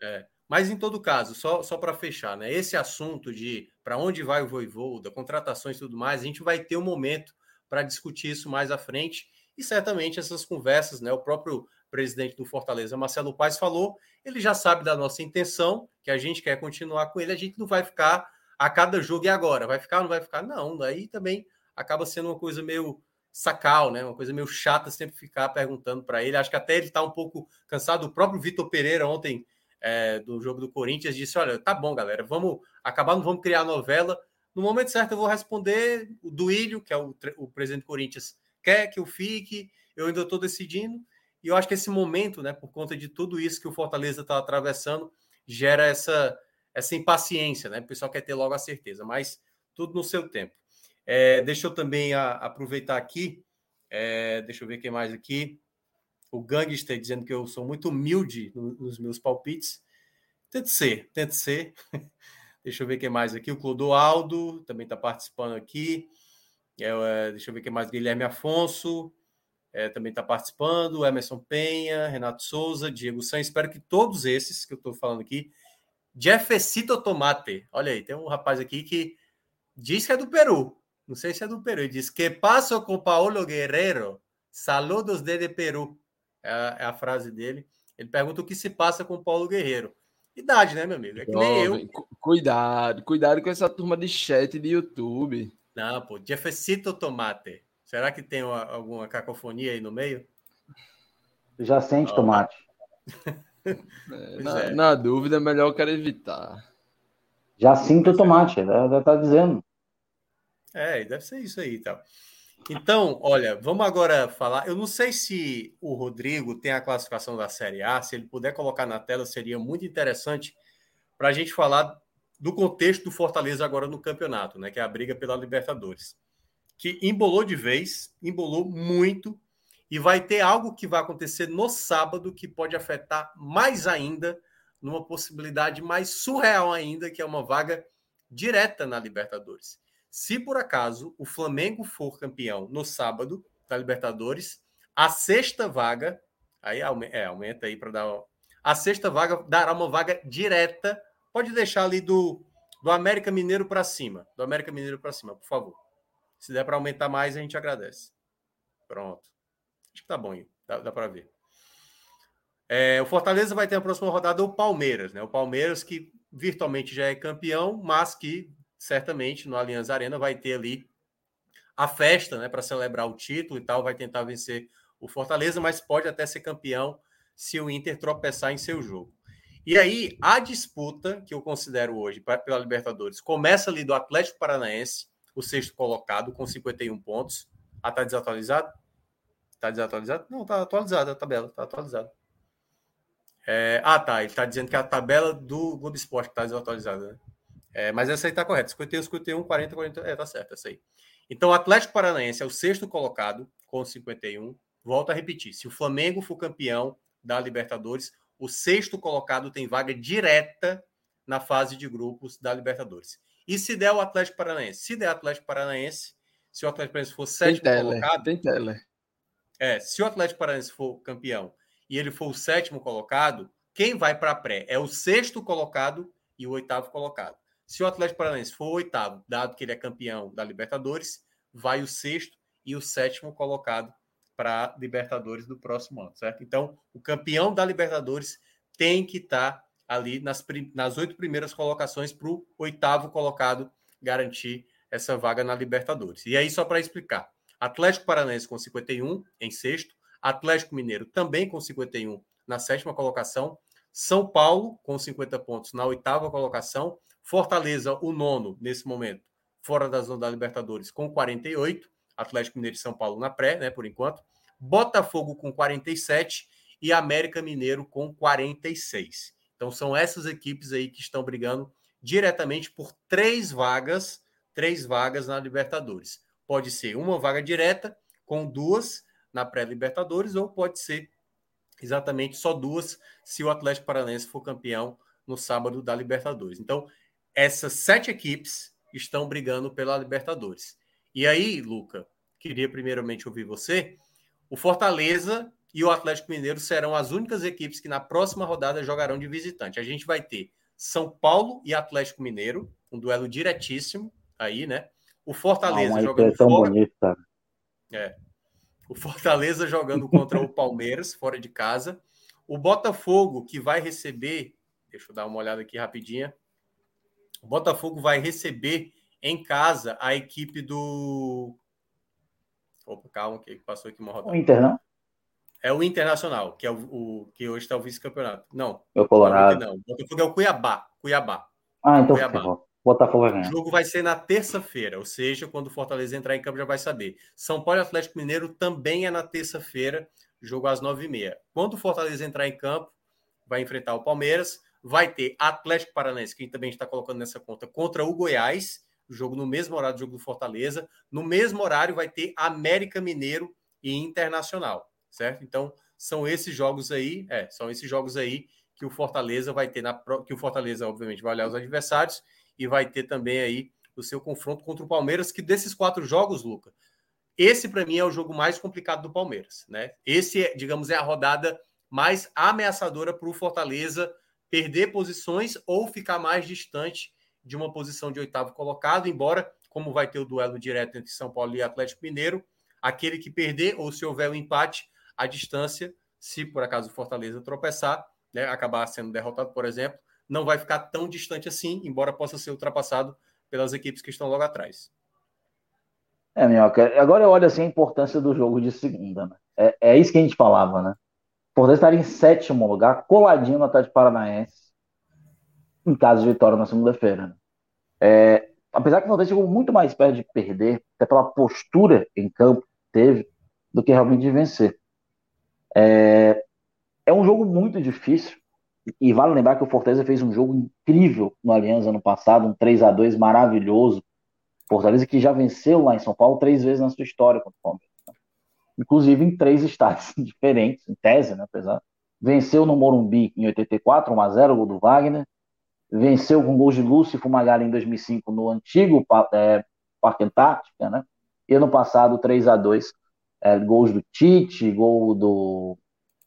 É. Mas em todo caso, só, só para fechar, né? Esse assunto de para onde vai o Voivoda, contratações e tudo mais, a gente vai ter um momento para discutir isso mais à frente. E certamente essas conversas, né? O próprio presidente do Fortaleza, Marcelo Paes, falou, ele já sabe da nossa intenção, que a gente quer continuar com ele, a gente não vai ficar a cada jogo e agora, vai ficar ou não vai ficar? Não, daí também acaba sendo uma coisa meio sacal, né? Uma coisa meio chata sempre ficar perguntando para ele. Acho que até ele está um pouco cansado. O próprio Vitor Pereira ontem é, do jogo do Corinthians disse: olha, tá bom, galera, vamos acabar, não vamos criar novela. No momento certo eu vou responder o Duílio, que é o, o presidente do Corinthians, quer que eu fique, eu ainda estou decidindo. E eu acho que esse momento, né, por conta de tudo isso que o Fortaleza está atravessando, gera essa, essa impaciência, né? O pessoal quer ter logo a certeza, mas tudo no seu tempo. É, deixa eu também a, aproveitar aqui, é, deixa eu ver quem mais aqui. O Gangster dizendo que eu sou muito humilde nos meus palpites. Tente ser, tente ser. deixa eu ver quem mais aqui. O Clodoaldo também está participando aqui. É, é, deixa eu ver quem mais. Guilherme Afonso é, também está participando. Emerson Penha, Renato Souza, Diego San. Espero que todos esses que eu estou falando aqui. Jefecito Tomate. Olha aí, tem um rapaz aqui que diz que é do Peru. Não sei se é do Peru. Ele diz: Que passo com Paulo Guerreiro? Saludos desde Peru. É a, é a, frase dele. Ele pergunta o que se passa com o Paulo Guerreiro. Idade, né, meu amigo? É que nem eu. Cuidado, cuidado com essa turma de chat de YouTube. Não, pô, Jefecito Tomate. Será que tem uma, alguma cacofonia aí no meio? Já sente oh. tomate. é, na, é. na, dúvida, é melhor eu quero evitar. Já sinto tomate, já tá dizendo. É, deve ser isso aí, então. Então, olha, vamos agora falar. Eu não sei se o Rodrigo tem a classificação da Série A, se ele puder colocar na tela, seria muito interessante para a gente falar do contexto do Fortaleza agora no campeonato, né? Que é a briga pela Libertadores. Que embolou de vez, embolou muito, e vai ter algo que vai acontecer no sábado que pode afetar mais ainda, numa possibilidade mais surreal ainda, que é uma vaga direta na Libertadores. Se por acaso o Flamengo for campeão no sábado da Libertadores, a sexta vaga, aí aumenta, é, aumenta aí para dar. A sexta vaga dará uma vaga direta. Pode deixar ali do, do América Mineiro para cima. Do América Mineiro para cima, por favor. Se der para aumentar mais, a gente agradece. Pronto. Acho que tá bom aí. Dá, dá para ver. É, o Fortaleza vai ter a próxima rodada o Palmeiras, né? O Palmeiras que virtualmente já é campeão, mas que certamente no Allianz Arena vai ter ali a festa, né, para celebrar o título e tal, vai tentar vencer o Fortaleza, mas pode até ser campeão se o Inter tropeçar em seu jogo. E aí, a disputa que eu considero hoje pela Libertadores começa ali do Atlético Paranaense, o sexto colocado, com 51 pontos. Ah, tá desatualizado? Tá desatualizado? Não, tá atualizada a tabela, tá atualizada. É... ah, tá. Ele está dizendo que é a tabela do Globo Esporte está desatualizada, né? É, mas essa aí está correta. 51, 51, 40, 40. É, tá certo, essa aí. Então, o Atlético Paranaense é o sexto colocado com 51. Volto a repetir: se o Flamengo for campeão da Libertadores, o sexto colocado tem vaga direta na fase de grupos da Libertadores. E se der o Atlético Paranaense? Se der o Atlético Paranaense, se o Atlético Paranaense for sétimo tem colocado. Tem tele. É, se o Atlético Paranaense for campeão e ele for o sétimo colocado, quem vai para a pré é o sexto colocado e o oitavo colocado. Se o Atlético Paranaense for o oitavo, dado que ele é campeão da Libertadores, vai o sexto e o sétimo colocado para a Libertadores do próximo ano, certo? Então, o campeão da Libertadores tem que estar tá ali nas, nas oito primeiras colocações para o oitavo colocado garantir essa vaga na Libertadores. E aí, só para explicar: Atlético Paranaense com 51 em sexto, Atlético Mineiro também com 51 na sétima colocação, São Paulo com 50 pontos na oitava colocação Fortaleza, o nono nesse momento, fora da zona da Libertadores, com 48. Atlético Mineiro e São Paulo na pré, né, por enquanto. Botafogo com 47 e América Mineiro com 46. Então são essas equipes aí que estão brigando diretamente por três vagas, três vagas na Libertadores. Pode ser uma vaga direta com duas na pré-Libertadores ou pode ser exatamente só duas se o Atlético Paranaense for campeão no sábado da Libertadores. Então, essas sete equipes estão brigando pela Libertadores. E aí, Luca, queria primeiramente ouvir você. O Fortaleza e o Atlético Mineiro serão as únicas equipes que na próxima rodada jogarão de visitante. A gente vai ter São Paulo e Atlético Mineiro, um duelo diretíssimo aí, né? O Fortaleza ah, jogando fora. Bonita. É. O Fortaleza jogando contra o Palmeiras, fora de casa. O Botafogo, que vai receber. Deixa eu dar uma olhada aqui rapidinha. O Botafogo vai receber em casa a equipe do. Opa, calma, que passou aqui uma rodada. O Inter, não? É o Internacional, que é o, o que hoje está o vice-campeonato. Não. É o Colorado. Não, o Botafogo é o Cuiabá. Cuiabá. Ah, então Cuiabá. Botafogo vai O ganhar. jogo vai ser na terça-feira, ou seja, quando o Fortaleza entrar em campo já vai saber. São Paulo e Atlético Mineiro também é na terça-feira, jogo às nove e meia. Quando o Fortaleza entrar em campo, vai enfrentar o Palmeiras, vai ter Atlético Paranaense, que também está colocando nessa conta, contra o Goiás, jogo no mesmo horário do jogo do Fortaleza. No mesmo horário vai ter América Mineiro e Internacional, certo? Então, são esses jogos aí, é, são esses jogos aí que o Fortaleza vai ter na que o Fortaleza obviamente vai olhar os adversários e vai ter também aí o seu confronto contra o Palmeiras, que desses quatro jogos, Luca, esse para mim é o jogo mais complicado do Palmeiras, né? Esse, é, digamos, é a rodada mais ameaçadora para o Fortaleza perder posições ou ficar mais distante de uma posição de oitavo colocado, embora, como vai ter o duelo direto entre São Paulo e Atlético Mineiro, aquele que perder ou se houver um empate, a distância, se por acaso o Fortaleza tropeçar, né, acabar sendo derrotado, por exemplo, não vai ficar tão distante assim, embora possa ser ultrapassado pelas equipes que estão logo atrás. É, Minhoca, agora eu olho assim a importância do jogo de segunda, né? É, é isso que a gente falava, né? Fortaleza estaria em sétimo lugar, coladinho no Atlético Paranaense, em caso de vitória na segunda-feira. né? É, apesar que o Fortaleza chegou muito mais perto de perder, até pela postura em campo que teve, do que realmente de vencer. É, é um jogo muito difícil, e vale lembrar que o Fortaleza fez um jogo incrível no Aliança ano passado, um 3 a 2 maravilhoso. Fortaleza que já venceu lá em São Paulo três vezes na sua história contra o Palmeiras. né? Inclusive em três estádios diferentes, em tese, né? Apesar. Venceu no Morumbi em 84, 1x0, gol do Wagner. Venceu com gols de Lúcio Fumagalli em 2005 no antigo é, Parque Antártica, né? E ano passado 3 a 2 é, gols do Tite, gol do,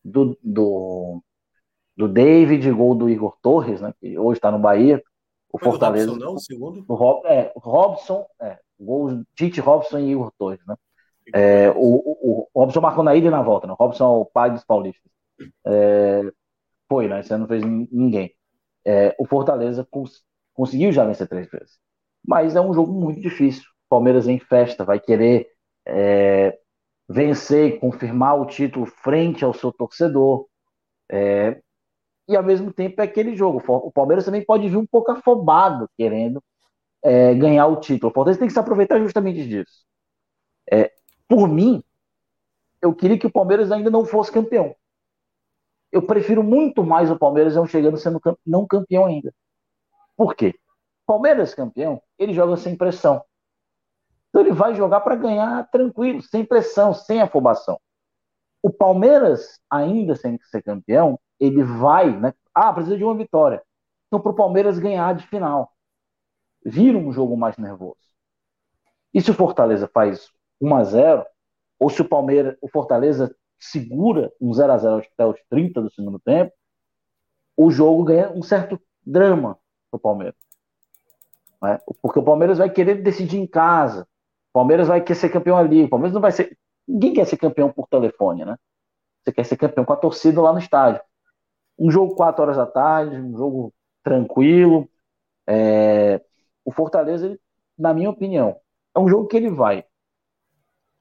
do, do, do David, gol do Igor Torres, né? Que hoje está no Bahia. O Foi Fortaleza. Robson, não? O segundo? O Rob, é, Robson, é, gols Tite, Robson e Igor Torres, né? É, o, o, o, Robson marcou na ida e na volta, né? O Robson é o pai dos paulistas. É, foi, né? Esse ano não fez ninguém. É, o Fortaleza cons conseguiu já vencer três vezes. Mas é um jogo muito difícil. Palmeiras em festa vai querer é, vencer, confirmar o título frente ao seu torcedor. É, e ao mesmo tempo é aquele jogo. O Palmeiras também pode vir um pouco afobado, querendo é, ganhar o título. O Palmeiras tem que se aproveitar justamente disso. É, por mim, eu queria que o Palmeiras ainda não fosse campeão. Eu prefiro muito mais o Palmeiras não chegando sendo não campeão ainda. Por quê? Palmeiras campeão, ele joga sem pressão. Então ele vai jogar para ganhar tranquilo, sem pressão, sem afobação. O Palmeiras, ainda sem ser campeão, ele vai, né? Ah, precisa de uma vitória. Então, para o Palmeiras ganhar de final. Vira um jogo mais nervoso. E se o Fortaleza faz 1 a 0 ou se o Palmeiras, o Fortaleza segura um 0 a 0 até os 30 do segundo tempo, o jogo ganha um certo drama para o Palmeiras. Né? Porque o Palmeiras vai querer decidir em casa. O Palmeiras vai querer ser campeão ali. O Palmeiras não vai ser. Ninguém quer ser campeão por telefone, né? Você quer ser campeão com a torcida lá no estádio. Um jogo 4 horas da tarde, um jogo tranquilo. É... O Fortaleza, ele, na minha opinião, é um jogo que ele vai.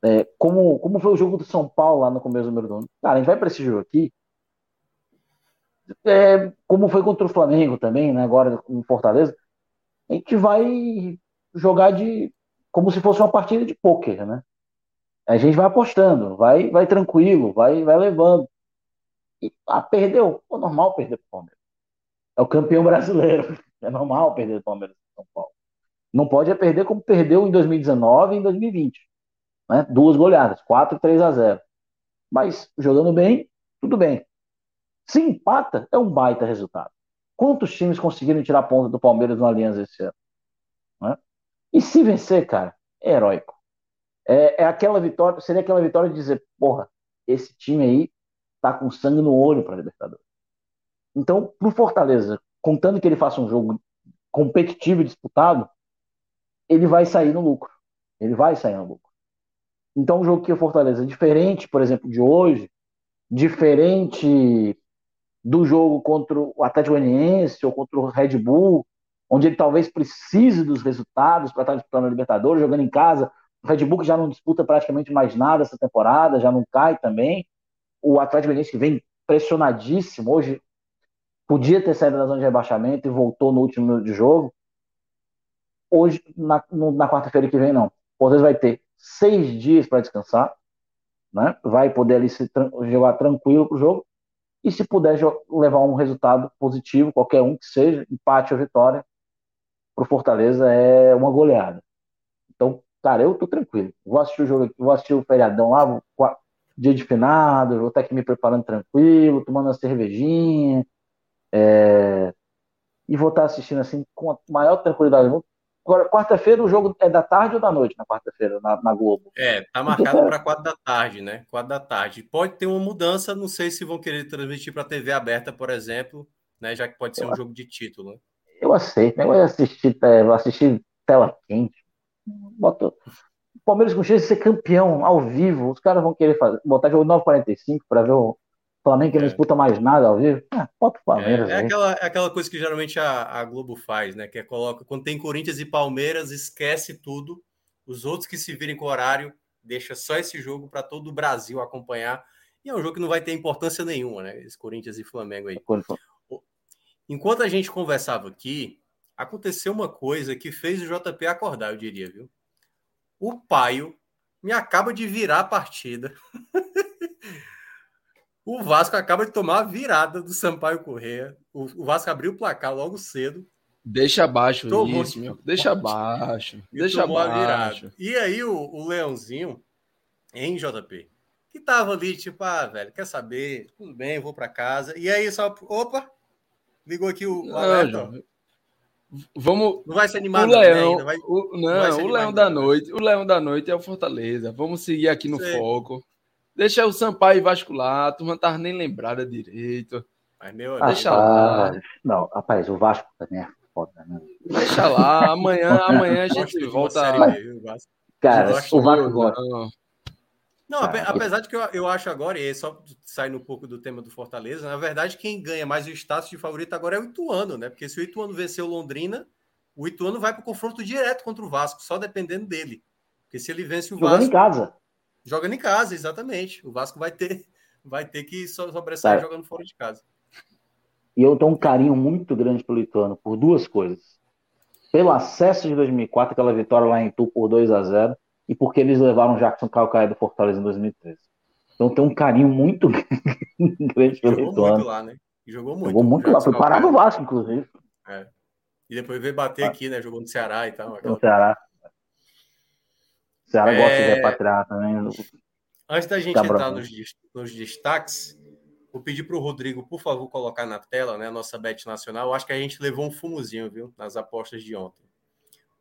É, como, como foi o jogo do São Paulo lá no começo do número ano. Cara, a gente vai para esse jogo aqui. É, como foi contra o Flamengo também, né? Agora com Fortaleza. A gente vai jogar de como se fosse uma partida de pôquer, né? A gente vai apostando, vai, vai tranquilo, vai, vai levando. Ah, perdeu. Pô, normal perder pro Palmeiras. É o campeão brasileiro. É normal perder pro Palmeiras e São Paulo. Não pode é perder como perdeu em 2019 e em 2020. Né? Duas goleadas, 4 e 3 a 0. Mas jogando bem, tudo bem. Se empata, é um baita resultado. Quantos times conseguiram tirar ponta do Palmeiras no Aliança esse ano? Né? E se vencer, cara, é heróico. É, é, aquela vitória, seria aquela vitória de dizer, porra, esse time aí tá com sangue no olho para Libertadores. Então, pro Fortaleza, contando que ele faça um jogo competitivo e disputado, ele vai sair no lucro. Ele vai sair no lucro. Então, um jogo que o Fortaleza, diferente, por exemplo, de hoje, diferente do jogo contra o Atlético Goianiense ou contra o Red Bull, onde ele talvez precise dos resultados para estar disputando a Libertadores, jogando em casa. O Red Bull que já não disputa praticamente mais nada essa temporada, já não cai também. O Atlético Goianiense vem pressionadíssimo. Hoje podia ter saído da zona de rebaixamento e voltou no último minuto de jogo. Hoje, na, na quarta-feira que vem, não. O vai ter seis dias para descansar, né? vai poder ali se jogar tranquilo para o jogo e se puder levar um resultado positivo, qualquer um que seja, empate ou vitória, para o Fortaleza é uma goleada. Então, cara, eu tô tranquilo. Vou assistir o jogo vou assistir o feriadão lá, dia de finado, vou estar aqui me preparando tranquilo, tomando uma cervejinha, é... e vou estar assistindo assim com a maior tranquilidade. Agora, quarta-feira, o jogo é da tarde ou da noite na quarta-feira, na, na, Globo? É, tá marcado para quatro da tarde, né? Quatro da tarde. Pode ter uma mudança, não sei se vão querer transmitir para TV aberta, por exemplo, né? Já que pode ser um jogo de título. Né? Eu aceito, né? Eu vou assistir, é, assistir tela quente. Boto... Palmeiras com chance de ser campeão ao vivo. Os caras vão querer fazer, botar jogo 9h45 para ver o Flamengo que é. não disputa mais nada ao vivo. Ah, bota o Palmeiras. É, é aquela, é aquela coisa que geralmente a, a, Globo faz, né? Que é coloca quando tem Corinthians e Palmeiras, esquece tudo. Os outros que se virem com o horário, deixa só esse jogo para todo o Brasil acompanhar. E é um jogo que não vai ter importância nenhuma, né? Esse Corinthians e Flamengo aí. Enquanto a gente conversava aqui, aconteceu uma coisa que fez o JP acordar, eu diria, viu? O Paio me acaba de virar a partida. O Vasco acaba de tomar a virada do Sampaio Correia. O, o Vasco abriu o placar logo cedo. Deixa abaixo tomou, isso, meu. Deixa abaixo. Deixa abaixo. E aí o, o Leãozinho, em JP, que tava ali, tipo, ah, velho, quer saber? Tudo bem, vou para casa. E aí só, opa, ligou aqui o, o alerta. Vamos. Não vai ser animado, o Leão, né? vai, o, não, não o Leão da noite. O Leão da noite é o Fortaleza. Vamos seguir aqui no Sei. foco. Deixa o Sampaio vascular, a turma não tava nem lembrada direito. Mas, meu, deixa lá. Não, rapaz, o Vasco também é foda, né? Deixa lá, amanhã, amanhã a gente volta. Cara, o Vasco gosta. Não, apesar de que eu, eu acho agora, e só saindo um pouco do tema do Fortaleza, na verdade, quem ganha mais o status de favorito agora é o Ituano, né? Porque se o Ituano vencer o Londrina, o Ituano vai para o confronto direto contra o Vasco, só dependendo dele. Porque se ele vence o Vasco. Jogando em casa. Jogando em casa, exatamente. O Vasco vai ter, vai ter que sobressair Cara, jogando fora de casa. E eu tenho um carinho muito grande pelo Ituano, por duas coisas. Pelo acesso de 2004, aquela vitória lá em Tu por 2 a 0 e porque eles levaram o Jackson Calcaia do Fortaleza em 2013. Então tem um carinho muito grande pelo Jogou muito lá, né? Jogou muito. Jogou muito lá. Foi parar no Vasco, inclusive. É. E depois veio bater ah. aqui, né? Jogou no Ceará e tal. No Ceará. Ceará é... gosta de repatriar também. Antes da gente entrar nos, nos, destaques, vou pedir para o Rodrigo, por favor, colocar na tela né, a nossa bet nacional. Eu acho que a gente levou um fumozinho, viu, nas apostas de ontem.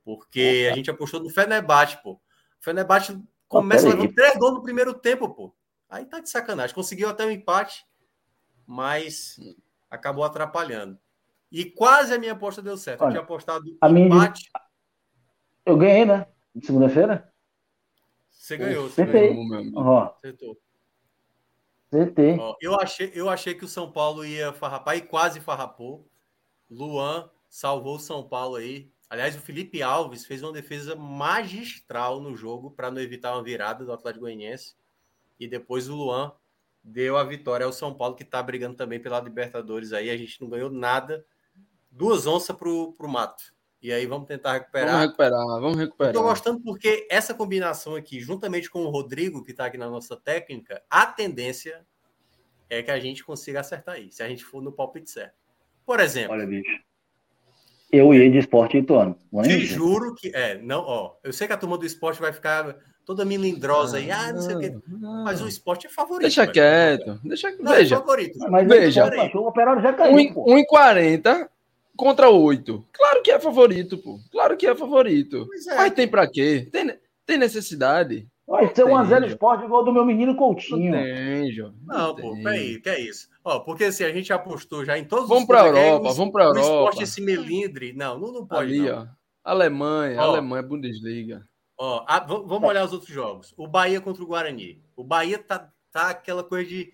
Porque a gente apostou no Fenerbahçe, pô. O Fenerbahçe começa levando três gols no primeiro tempo, pô. Aí tá de sacanagem. Conseguiu até um empate, mas acabou atrapalhando. E quase a minha aposta deu certo. Olha, eu tinha apostado a empate. Minha... Eu ganhei, né? Segunda-feira? Você ganhou, você ganhou. Uhum. Acertou. CT. eu, achei, eu achei que o São Paulo ia farrapar e quase farrapou. Luan salvou o São Paulo aí. Aliás, o Felipe Alves fez uma defesa magistral no jogo para não evitar uma virada do Atlético Goianiense. E depois o Luan deu a vitória ao São Paulo, que está brigando também pela Libertadores aí. A gente não ganhou nada. Duas onças para o Mato. E aí vamos tentar recuperar. Vamos recuperar, vamos recuperar. Estou gostando porque essa combinação aqui, juntamente com o Rodrigo, que está aqui na nossa técnica, a tendência é que a gente consiga acertar aí, se a gente for no palpite certo. Por exemplo. Olha, bicho. Eu ia de esporte ituano. Te juro que. É, não, ó. Eu sei que a turma do esporte vai ficar toda milindrosa aí. Ah, não sei o quê. Mas o esporte é favorito. Deixa quieto. Deixa não, é veja. É favorito. Mas veja. O operário já caiu. 1,40 contra 8. Claro que é favorito, pô. Claro que é favorito. É. Mas tem pra quê? Tem, tem necessidade? Vai ser 1x0 esporte igual do meu menino Coutinho. Não tem, João. Não, não pô, peraí, que é isso? Ó, porque assim, a gente apostou já em todos vamos os pra Europa, vamos pra Europa. O esporte esse melindre. Não, não, não pode. Ali, não. ó. Alemanha, ó, Alemanha, Bundesliga. Ó, a, vamos olhar os outros jogos. O Bahia contra o Guarani. O Bahia tá, tá aquela coisa de.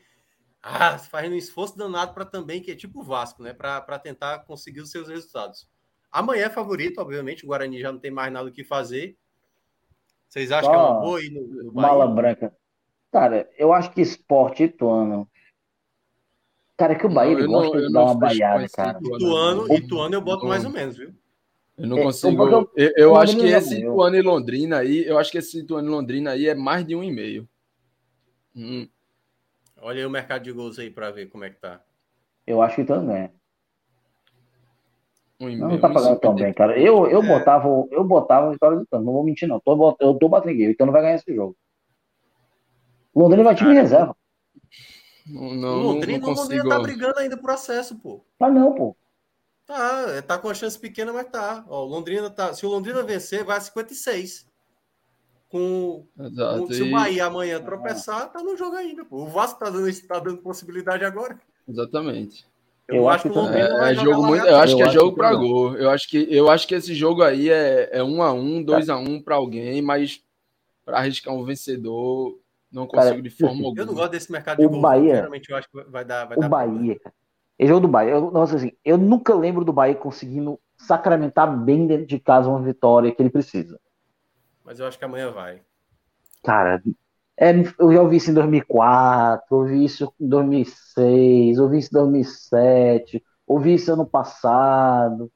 Ah, fazendo um esforço danado para também, que é tipo o Vasco, né? Para tentar conseguir os seus resultados. Amanhã é favorito, obviamente. O Guarani já não tem mais nada o que fazer. Vocês acham Só que é uma boa aí no, no Mala branca. Cara, eu acho que esporte Ituano. Cara, é que o Bahia não, gosta não, de dar uma baiada, cara. Ituano, Ituano eu boto mais ou menos, viu? Eu não é, consigo. Eu, eu, eu acho que esse Ituano e Londrina aí, eu acho que esse Ituano e Londrina aí é mais de um e meio. Hum. Olha aí o mercado de gols aí para ver como é que tá. Eu acho que também. Um não, não tá pagando tão bem, cara. Eu, eu, é. botava, eu botava a vitória do Ituano, não vou mentir, não. Tô, eu tô batendo o Ituano vai ganhar esse jogo. O Londrina vai time reserva. Não, não, o Londrina, não, não Londrina tá brigando ainda por acesso, pô. Tá não, pô. Tá, é, tá com a chance pequena, mas tá. Ó, o Londrina tá. Se o Londrina vencer, vai a 56. Com, com se o Bahia amanhã tropeçar, tá no jogo ainda. Pô. O Vasco tá dando, tá dando possibilidade agora. Exatamente. Eu, eu acho que, que é, é jogo muito, eu acho que é jogo para gol. Eu acho que eu acho que esse jogo aí é, é um a um, dois a um para alguém, mas para arriscar um vencedor não consigo cara, de forma alguma. Eu não gosto desse mercado de o gol. Bahia, Geralmente eu acho que vai dar. Vai o dar Bahia, cara. Esse jogo do Bahia, eu, nossa, assim, eu nunca lembro do Bahia conseguindo sacramentar bem dentro de casa uma vitória que ele precisa. Mas eu acho que amanhã vai. Cara, é, eu já ouvi isso em 2004, ouvi isso em 2006, ouvi isso em 2007, ouvi isso ano passado.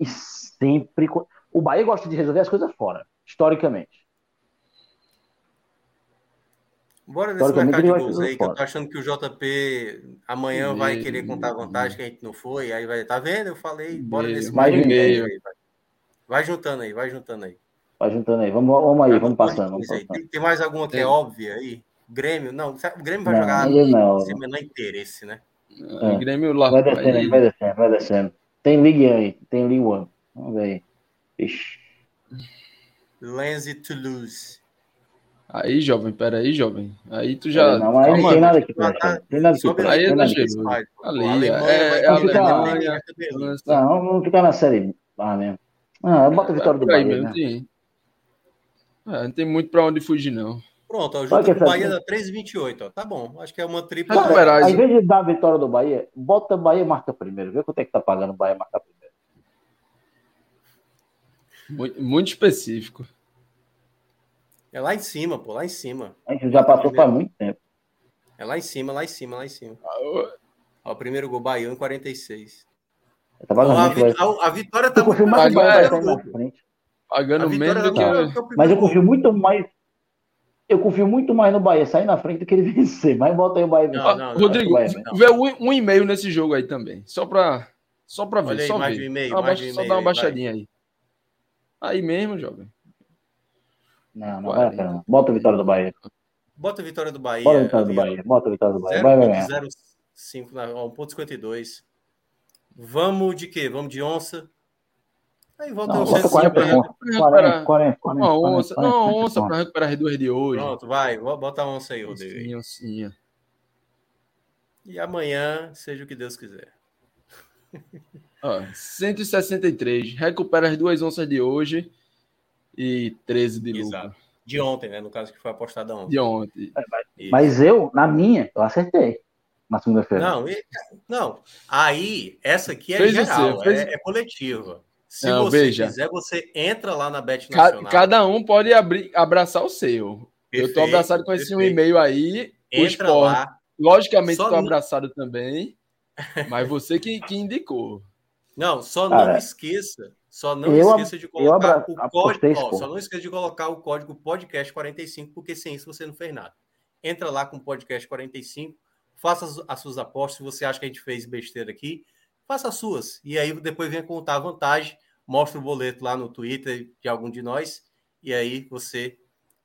E sempre. O Bahia gosta de resolver as coisas fora, historicamente. Bora nesse mercado de gols aí, que eu tô achando que o JP amanhã meio, vai querer contar vantagem que a gente não foi, aí vai, tá vendo? Eu falei, bora nesse mais de meio. Aí, vai. vai juntando aí, vai juntando aí. Vai juntando aí, vamos, vamos aí, vamos passando. Vamos passando. Tem, tem, mais alguma que é, é óbvia aí? Grêmio, não, o Grêmio vai não, jogar não. sem menor interesse, né? É. O Grêmio lá. Vai descendo aí, vai descendo, vai descendo. Tem Ligue aí, tem Ligue One. Vamos ver aí. Ixi. Lens e Toulouse. Aí, jovem, peraí, jovem. Aí tu já. Não, mas não tem nada aqui pra tá, Tem nada aqui pra Aí é da Jesus. Ali, é, é Alemanha. Não, vamos ficar na série A mesmo. Ah, bota a vitória do Bahia. Né? É, não tem muito pra onde fugir, não. Pronto, o jogo do Bahia dá 3,28, ó. Tá bom. Acho que é uma tripla. Cara, ao invés de dar a vitória do Bahia, bota Bahia e marca primeiro. Vê quanto é que tá pagando o Bahia marcar primeiro. Muito, muito específico. É lá em cima, pô, lá em cima. A gente já passou faz muito tempo. É lá em cima, lá em cima, lá em cima. Ó, o primeiro gol Bahia em 46. Tá então, a, vi a, a, vitória tá muito mais na frente. Pagando menos do que... Eu... Mas eu confio muito mais eu confio muito mais no Bahia sair na frente do que ele vencer. Mas bota aí o Bahia. Não, não, Rodrigo, vê um, um e-mail nesse jogo aí também. Só para só para ver. Aí, só mais ver. Um só, mais só dar uma baixadinha vai. aí. Aí mesmo, jovem. Não, não vai a pena. Bota a vitória do Bahia. Bota a vitória do Bahia. Bota a vitória do Bahia. Bota a vitória do Bahia. Vai, vai ganhar. 0,5 na 1,52. Vamos de quê? Vamos de onça. Aí volta não, bota 40, 40, 40, Uma onça, uma onça para recuperar as duas de hoje. Pronto, vai. Bota a onça aí, Rodrigo. Oncinha, oncinha. E amanhã, seja o que Deus quiser. Ó, 163. Recupera as duas onças de hoje e 13 de lucro. De ontem, né? No caso que foi apostado ontem. De ontem. É, mas, mas eu, na minha, eu acertei. Na segunda-feira. Não, não. Aí, essa aqui é fez geral, fez... é, é, coletiva. Se não, você veja. quiser, você entra lá na Bet Nacional. Cada um pode abrir, abraçar o seu. Perfeito, eu tô abraçado com esse um e-mail aí. Entra lá. Logicamente, tô abraçado também. Mas você que, que indicou. Não, só Cara, não esqueça só não eu, esqueça de colocar o código. Ó, só não esqueça de colocar o código podcast 45, porque sem isso você não fez nada. Entra lá com o podcast 45, faça as, as suas apostas. Se você acha que a gente fez besteira aqui, faça as suas. E aí depois venha contar a vantagem, mostra o boleto lá no Twitter de algum de nós, e aí você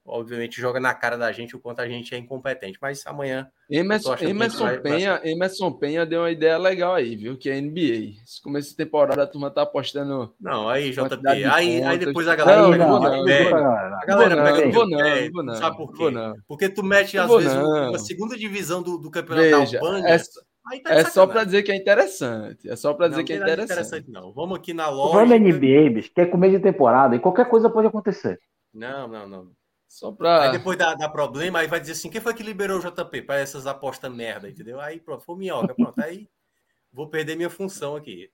obviamente joga na cara da gente o quanto a gente é incompetente. Mas amanhã. Emerson, Emerson vai, Penha, vai Emerson Penha deu uma ideia legal aí, viu? Que é NBA. Esse começo de temporada a turma tá apostando. Não, aí, JP. Aí, aí depois a galera. Não, não, vou, não, pega, a galera não, pega. Não, vou não, vou não. Sabe por quê? Porque tu mete, às vezes, não. a segunda divisão do, do campeonato Veja, da Albânia. Essa... tá é só para dizer que é interessante. É só para dizer que é interessante. interessante. Não, vamos aqui na loja. Vamos NBA, bicho, que é começo de temporada e qualquer coisa pode acontecer. Não, não, não. Só pra. Aí depois dá, dá problema, aí vai dizer assim: quem foi que liberou o JP para essas apostas merda, entendeu? Aí pronto, foi minhoca, pronto. Aí vou perder minha função aqui.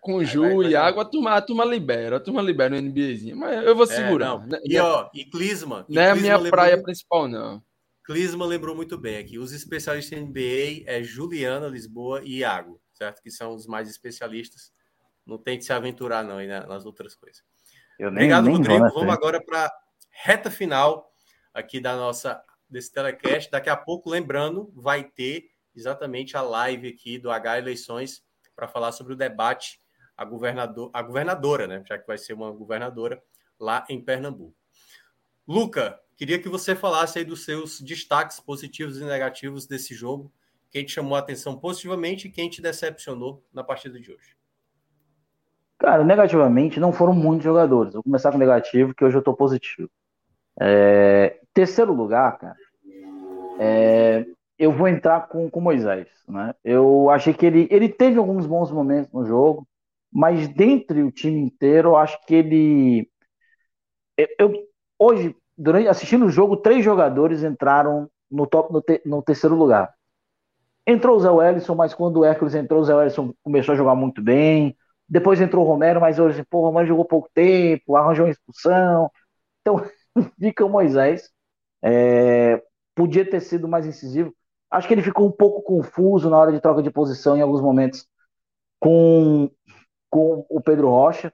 Com Ju e água, a turma, a turma libera, a turma libera o NBAzinho, mas eu vou é, segurar. É, e ó, e Clisma. Não é a minha lembrou, praia principal, não. Clisma lembrou muito bem aqui. Os especialistas em NBA é Juliana, Lisboa e Iago, certo? Que são os mais especialistas. Não tem que se aventurar, não, aí nas outras coisas. Nem, Obrigado, nem Rodrigo. Vamos agora para reta final aqui da nossa desse telecast. Daqui a pouco, lembrando, vai ter exatamente a live aqui do H Eleições para falar sobre o debate a, governador, a governadora, né? Já que vai ser uma governadora lá em Pernambuco. Luca, queria que você falasse aí dos seus destaques positivos e negativos desse jogo. Quem te chamou a atenção positivamente e quem te decepcionou na partida de hoje? Cara, negativamente não foram muitos jogadores. Vou começar com negativo, que hoje eu estou positivo. É... Terceiro lugar, cara, é eu vou entrar com o Moisés. Né? Eu achei que ele, ele teve alguns bons momentos no jogo, mas dentre o time inteiro, eu acho que ele. Eu hoje, durante assistindo o jogo, três jogadores entraram no top no, te, no terceiro lugar. Entrou o Zé Wellison, mas quando o Hércules entrou, o Zé Wellison começou a jogar muito bem. Depois entrou o Romero, mas hoje, pô, o Romero jogou pouco tempo, arranjou uma expulsão. Então, fica o Moisés. É, podia ter sido mais incisivo. Acho que ele ficou um pouco confuso na hora de troca de posição em alguns momentos com, com o Pedro Rocha.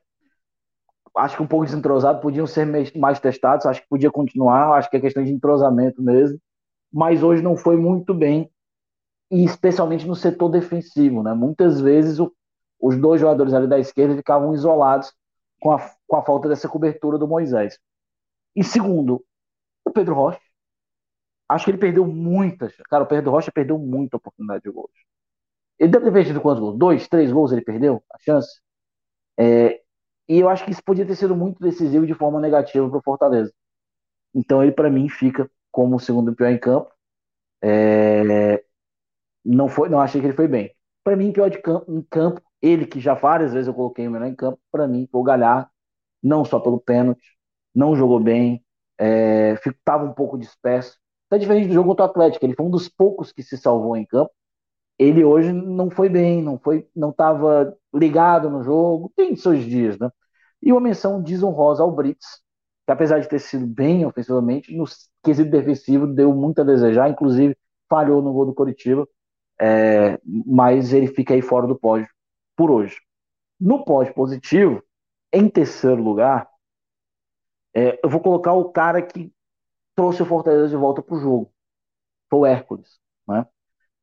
Acho que um pouco desentrosado, podiam ser mais testados, acho que podia continuar, acho que é questão de entrosamento mesmo. Mas hoje não foi muito bem, e especialmente no setor defensivo. Né? Muitas vezes o, os dois jogadores ali da esquerda ficavam isolados com a, com a falta dessa cobertura do Moisés. E segundo, o Pedro Rocha Acho que ele perdeu muitas. Cara, o Pedro Rocha perdeu muita oportunidade de gols. Ele deve ter perdido quantos gols? Dois, três gols ele perdeu? A chance? É, e eu acho que isso podia ter sido muito decisivo de forma negativa para o Fortaleza. Então ele, para mim, fica como o segundo pior em campo. É, não foi, não achei que ele foi bem. Para mim, pior de campo, em campo, ele que já várias vezes eu coloquei o melhor em campo, para mim, foi o Galhar, não só pelo pênalti, não jogou bem, estava é, um pouco disperso. Tá diferente do jogo contra o Atlético, ele foi um dos poucos que se salvou em campo. Ele hoje não foi bem, não foi, não estava ligado no jogo, tem seus dias, né? E uma menção desonrosa ao Brits, que apesar de ter sido bem ofensivamente, no quesito defensivo deu muito a desejar, inclusive falhou no gol do Coritiba, é, mas ele fica aí fora do pódio por hoje. No pódio positivo, em terceiro lugar, é, eu vou colocar o cara que trouxe o Fortaleza de volta para o jogo. Foi o Hércules. Né?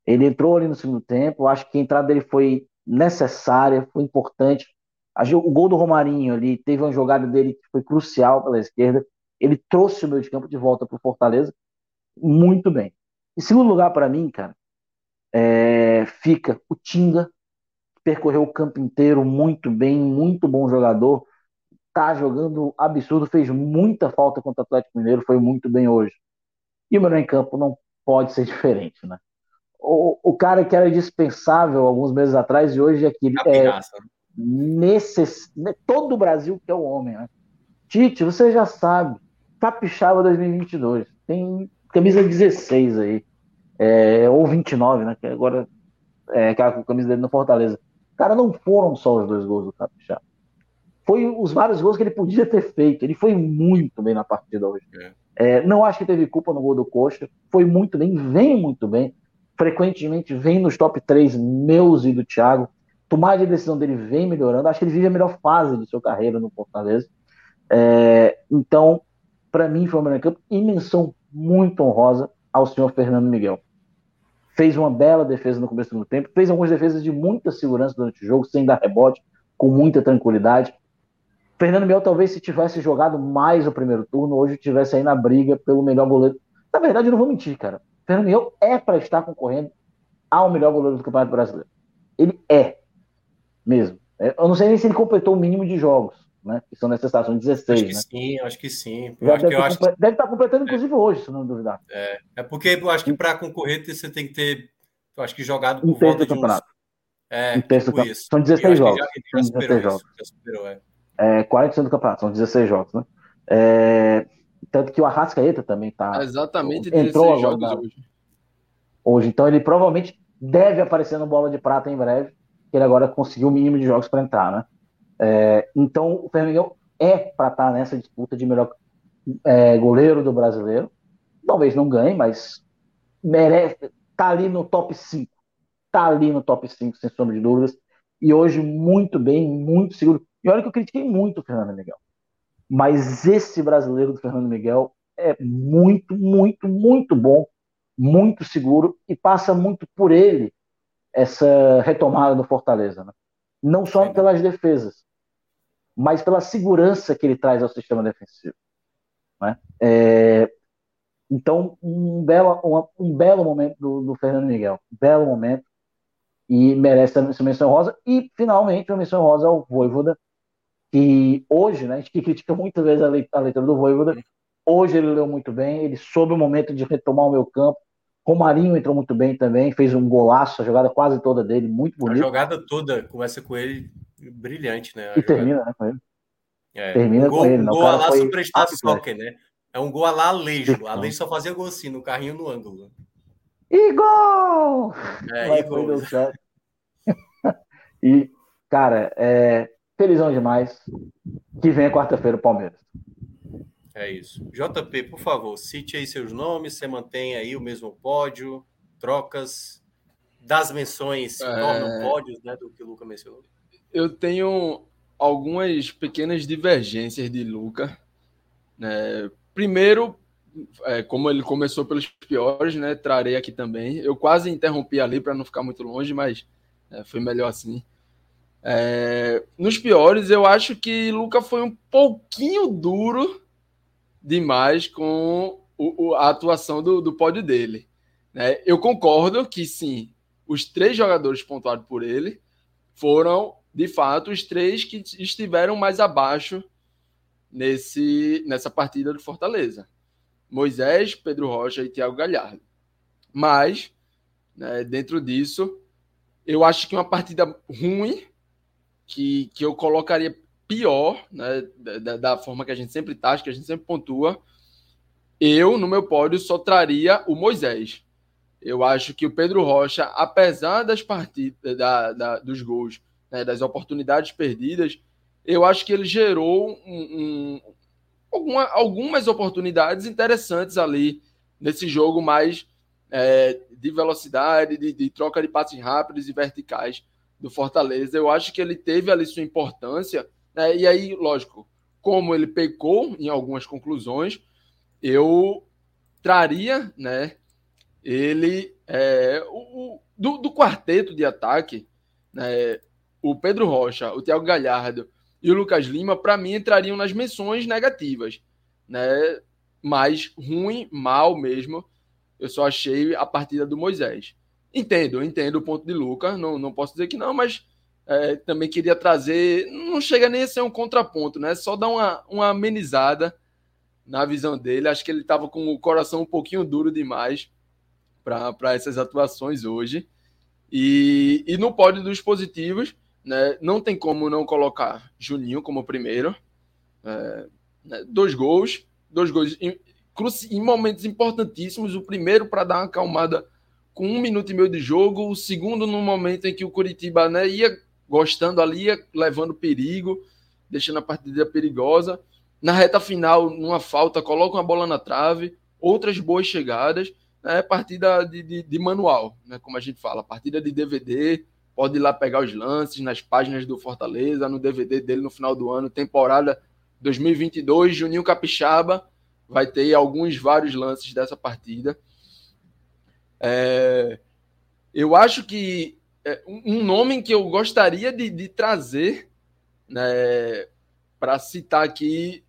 Ele entrou ali no segundo tempo, acho que a entrada dele foi necessária, foi importante. O gol do Romarinho ali, teve uma jogada dele que foi crucial pela esquerda. Ele trouxe o meio de campo de volta para o Fortaleza muito bem. Em segundo lugar, para mim, cara, é, fica o Tinga, que percorreu o campo inteiro muito bem, muito bom jogador tá jogando absurdo, fez muita falta contra o Atlético Mineiro, foi muito bem hoje. E o melhor em campo não pode ser diferente, né? O, o cara que era dispensável alguns meses atrás e hoje é que é necess... Né, todo o Brasil que é o homem, né? Tite, você já sabe, Capixaba 2022, tem camisa 16 aí, é, ou 29, né? Que agora é aquela camisa dele no Fortaleza. Cara, não foram só os dois gols do Capixaba foi os vários gols que ele podia ter feito. Ele foi muito bem na partida hoje. É. É, não acho que teve culpa no gol do Coxa. Foi muito bem, vem muito bem. Frequentemente vem nos top 3 meus e do Thiago. Tomar de decisão dele vem melhorando. Acho que ele vive a melhor fase de sua carreira no Fortaleza. É, então, para mim, foi uma campo e menção muito honrosa ao senhor Fernando Miguel. Fez uma bela defesa no começo do tempo, fez algumas defesas de muita segurança durante o jogo, sem dar rebote, com muita tranquilidade. Fernando Miguel talvez se tivesse jogado mais o primeiro turno, hoje tivesse aí na briga pelo melhor goleiro. Na verdade, eu não vou mentir, cara. Fernando Miguel é para estar concorrendo ao melhor goleiro do Campeonato Brasileiro. Ele é, mesmo. É, eu não sei nem se ele completou o mínimo de jogos, né? Que são necessários, são 16, acho que né? Sim, acho que sim. Já deve, que acho... deve estar completando, inclusive, hoje, se não duvidar. É, é porque eu acho que para concorrer você tem que ter Eu acho que jogado por volta de uns... É, um terço tipo isso. São 16 jogos. Já, já são 16 jogos. já superou, é. É, 40% do campeonato, são 16 jogos, né? É, tanto que o Arrascaeta também tá. Exatamente, entrou agora jogos hoje. Hoje, então ele provavelmente deve aparecer no Bola de Prata em breve, que ele agora conseguiu o mínimo de jogos para entrar, né? É, então o Fernando é para estar tá nessa disputa de melhor é, goleiro do brasileiro. Talvez não ganhe, mas merece. Tá ali no top 5. Tá ali no top 5, sem sombra de dúvidas. E hoje, muito bem, muito seguro. E olha que eu critiquei muito o Fernando Miguel. Mas esse brasileiro do Fernando Miguel é muito, muito, muito bom, muito seguro e passa muito por ele essa retomada do Fortaleza. Né? Não só pelas defesas, mas pela segurança que ele traz ao sistema defensivo. Né? É, então, um belo, um, um belo momento do, do, Fernando Miguel. Belo momento. E merece essa menção rosa. E, finalmente, uma menção rosa ao Voivoda, que hoje, né, a gente critica muitas vezes a, a leitura do Voivoda, hoje ele leu muito bem, ele soube o momento de retomar o meu campo. Romarinho entrou muito bem também, fez um golaço, a jogada quase toda dele, muito bonita. A jogada toda começa com ele brilhante, né? e termina, né, com ele. É, Termina um gol, com ele. Um gol lá foi... Superstar Soccer, né? É um gol lá Alejo. Alejo só fazia gol assim, no carrinho no ângulo. E gol! É, e gol. e, cara, é felizão demais. Que venha quarta-feira o Palmeiras. É isso. JP, por favor, cite aí seus nomes, você mantém aí o mesmo pódio, trocas das menções é... tornam pódios, né, do que o Luca mencionou. Eu tenho algumas pequenas divergências de Luca. Né? Primeiro, é, como ele começou pelos piores, né? Trarei aqui também. Eu quase interrompi ali para não ficar muito longe, mas é, foi melhor assim. É, nos piores, eu acho que Luca foi um pouquinho duro demais com o, o, a atuação do, do pódio dele. Né? Eu concordo que sim, os três jogadores pontuados por ele foram de fato, os três que estiveram mais abaixo nesse, nessa partida do Fortaleza. Moisés, Pedro Rocha e Thiago Galhardo. Mas, né, dentro disso, eu acho que uma partida ruim, que, que eu colocaria pior, né, da, da forma que a gente sempre taxa, que a gente sempre pontua, eu, no meu pódio, só traria o Moisés. Eu acho que o Pedro Rocha, apesar das partidas, da, da, dos gols né, das oportunidades perdidas, eu acho que ele gerou um, um, alguma, algumas oportunidades interessantes ali nesse jogo mais é, de velocidade, de, de, troca de passes rápidos e verticais do Fortaleza. Eu acho que ele teve ali sua importância, né, e aí, lógico, como ele pecou em algumas conclusões, eu traria né, ele é, o, do, do quarteto de ataque, né, o Pedro Rocha, o Thiago Galhardo e o Lucas Lima, para mim, entrariam nas menções negativas, né? Mais ruim, mal mesmo. Eu só achei a partida do Moisés. Entendo, entendo o ponto de Lucas, não, não posso dizer que não, mas é, também queria trazer. Não chega nem a ser um contraponto, né? Só dar uma, uma amenizada na visão dele. Acho que ele estava com o coração um pouquinho duro demais para essas atuações hoje. E, e no pódio dos positivos, né? Não tem como não colocar Juninho como primeiro. É, né? Dois gols, dois gols em, em momentos importantíssimos. O primeiro para dar uma acalmada com um minuto e meio de jogo, o segundo no momento em que o Curitiba né, ia gostando ali, levando perigo, deixando a partida perigosa. Na reta final, numa falta, coloca uma bola na trave, outras boas chegadas. É partida de, de, de manual, né, como a gente fala, partida de DVD, Pode ir lá pegar os lances nas páginas do Fortaleza, no DVD dele no final do ano, temporada 2022, Juninho Capixaba. Vai ter alguns, vários lances dessa partida. É, eu acho que um nome que eu gostaria de, de trazer né, para citar aqui.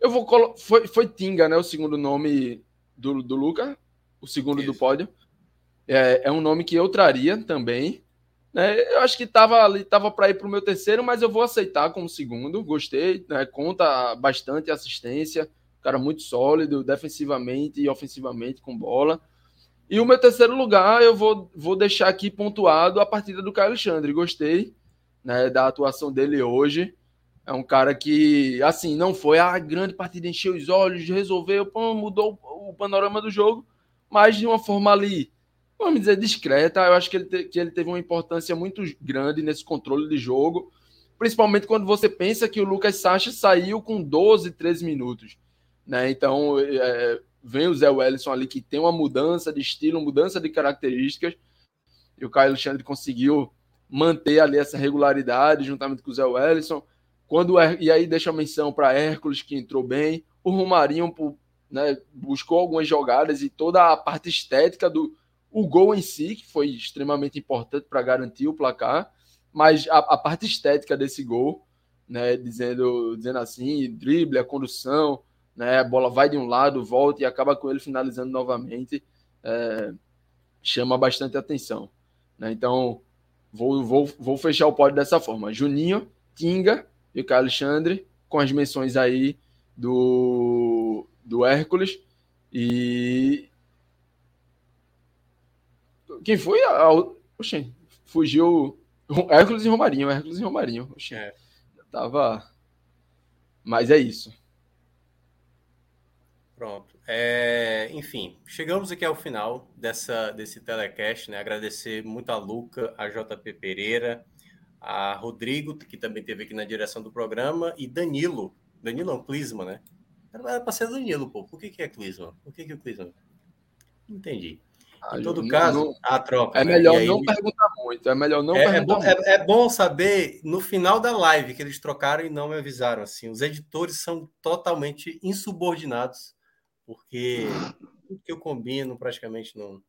Eu vou colocar. Foi, foi Tinga, né? O segundo nome do, do Luca, o segundo Isso. do pódio. É, é um nome que eu traria também. Né? Eu acho que estava ali, tava para ir para o meu terceiro, mas eu vou aceitar como segundo. Gostei, né? conta bastante assistência, cara muito sólido, defensivamente e ofensivamente com bola. E o meu terceiro lugar, eu vou, vou deixar aqui pontuado a partida do Caio Alexandre. Gostei né, da atuação dele hoje. É um cara que, assim, não foi a grande partida, encheu os olhos, resolveu, pô, mudou o panorama do jogo, mas de uma forma ali, vamos dizer, discreta. Eu acho que ele, te, que ele teve uma importância muito grande nesse controle de jogo, principalmente quando você pensa que o Lucas Sacha saiu com 12, 13 minutos. Né? Então, é, vem o Zé Wellison ali que tem uma mudança de estilo, mudança de características, e o Caio Alexandre conseguiu manter ali essa regularidade juntamente com o Zé Wellison. Quando, e aí deixa a menção para Hércules, que entrou bem. O Romarinho né, buscou algumas jogadas e toda a parte estética do o gol em si, que foi extremamente importante para garantir o placar, mas a, a, parte estética desse gol, né, dizendo, dizendo assim, drible, a condução, né, a bola vai de um lado, volta e acaba com ele finalizando novamente, é, chama bastante atenção. Né? Então, vou, vou, vou fechar o pódio dessa forma. Juninho, Tinga, e o Alexandre, com as menções aí do, do Hércules. E. Quem foi? Oxê, fugiu. Hércules e Romarinho. Hércules e Romarinho. Oxê, é. Tava. Mas é isso. Pronto. É, enfim, chegamos aqui ao final dessa, desse telecast, né? Agradecer muito a Luca, a JP Pereira, a Rodrigo, que também teve aqui na direção do programa, e Danilo. Danilo é um Clisma, né? Era para ser Danilo, pô. Por que, que é Clisma? Por que, que é Clisma? Entendi. Ah, em todo não, caso, não, a troca. É né? melhor aí, não perguntar muito. É melhor não é, é perguntar é bom, muito. É, é, bom saber no final da live que eles trocaram e não me avisaram. Assim, os editores são totalmente insubordinados, porque tudo que eu combino praticamente não.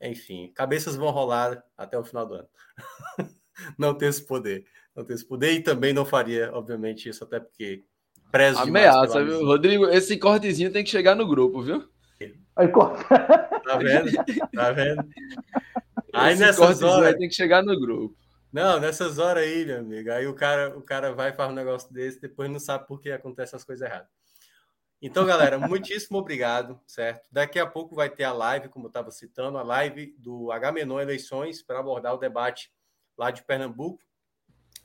Enfim, cabeças vão rolar até o final do ano. não tem esse poder. Não tem esse poder e também não faria, obviamente, isso, até porque prezo Ameaça, viu? Rodrigo, esse cortezinho tem que chegar no grupo, viu? Aí, tá vendo? Tá vendo? Aí esse nessas horas. tem que chegar no grupo. Não, nessas horas aí, meu amigo. Aí o cara, o cara vai e faz um negócio desse, depois não sabe por que acontecem as coisas erradas. Então, galera, muitíssimo obrigado, certo? Daqui a pouco vai ter a live, como eu estava citando, a live do H-Menon Eleições para abordar o debate lá de Pernambuco.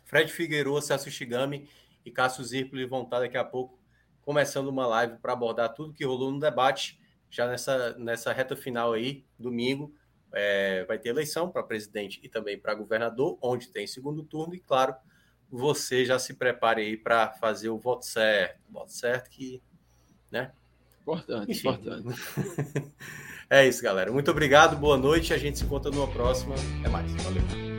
Fred Figueiredo, Celso Shigami e Cássio Zirpoli vão estar daqui a pouco começando uma live para abordar tudo que rolou no debate, já nessa, nessa reta final aí, domingo. É, vai ter eleição para presidente e também para governador, onde tem segundo turno, e claro, você já se prepare aí para fazer o voto certo. Voto certo que, né? Importante, Enfim. importante. é isso, galera. Muito obrigado, boa noite. A gente se encontra numa próxima. Até mais. Valeu.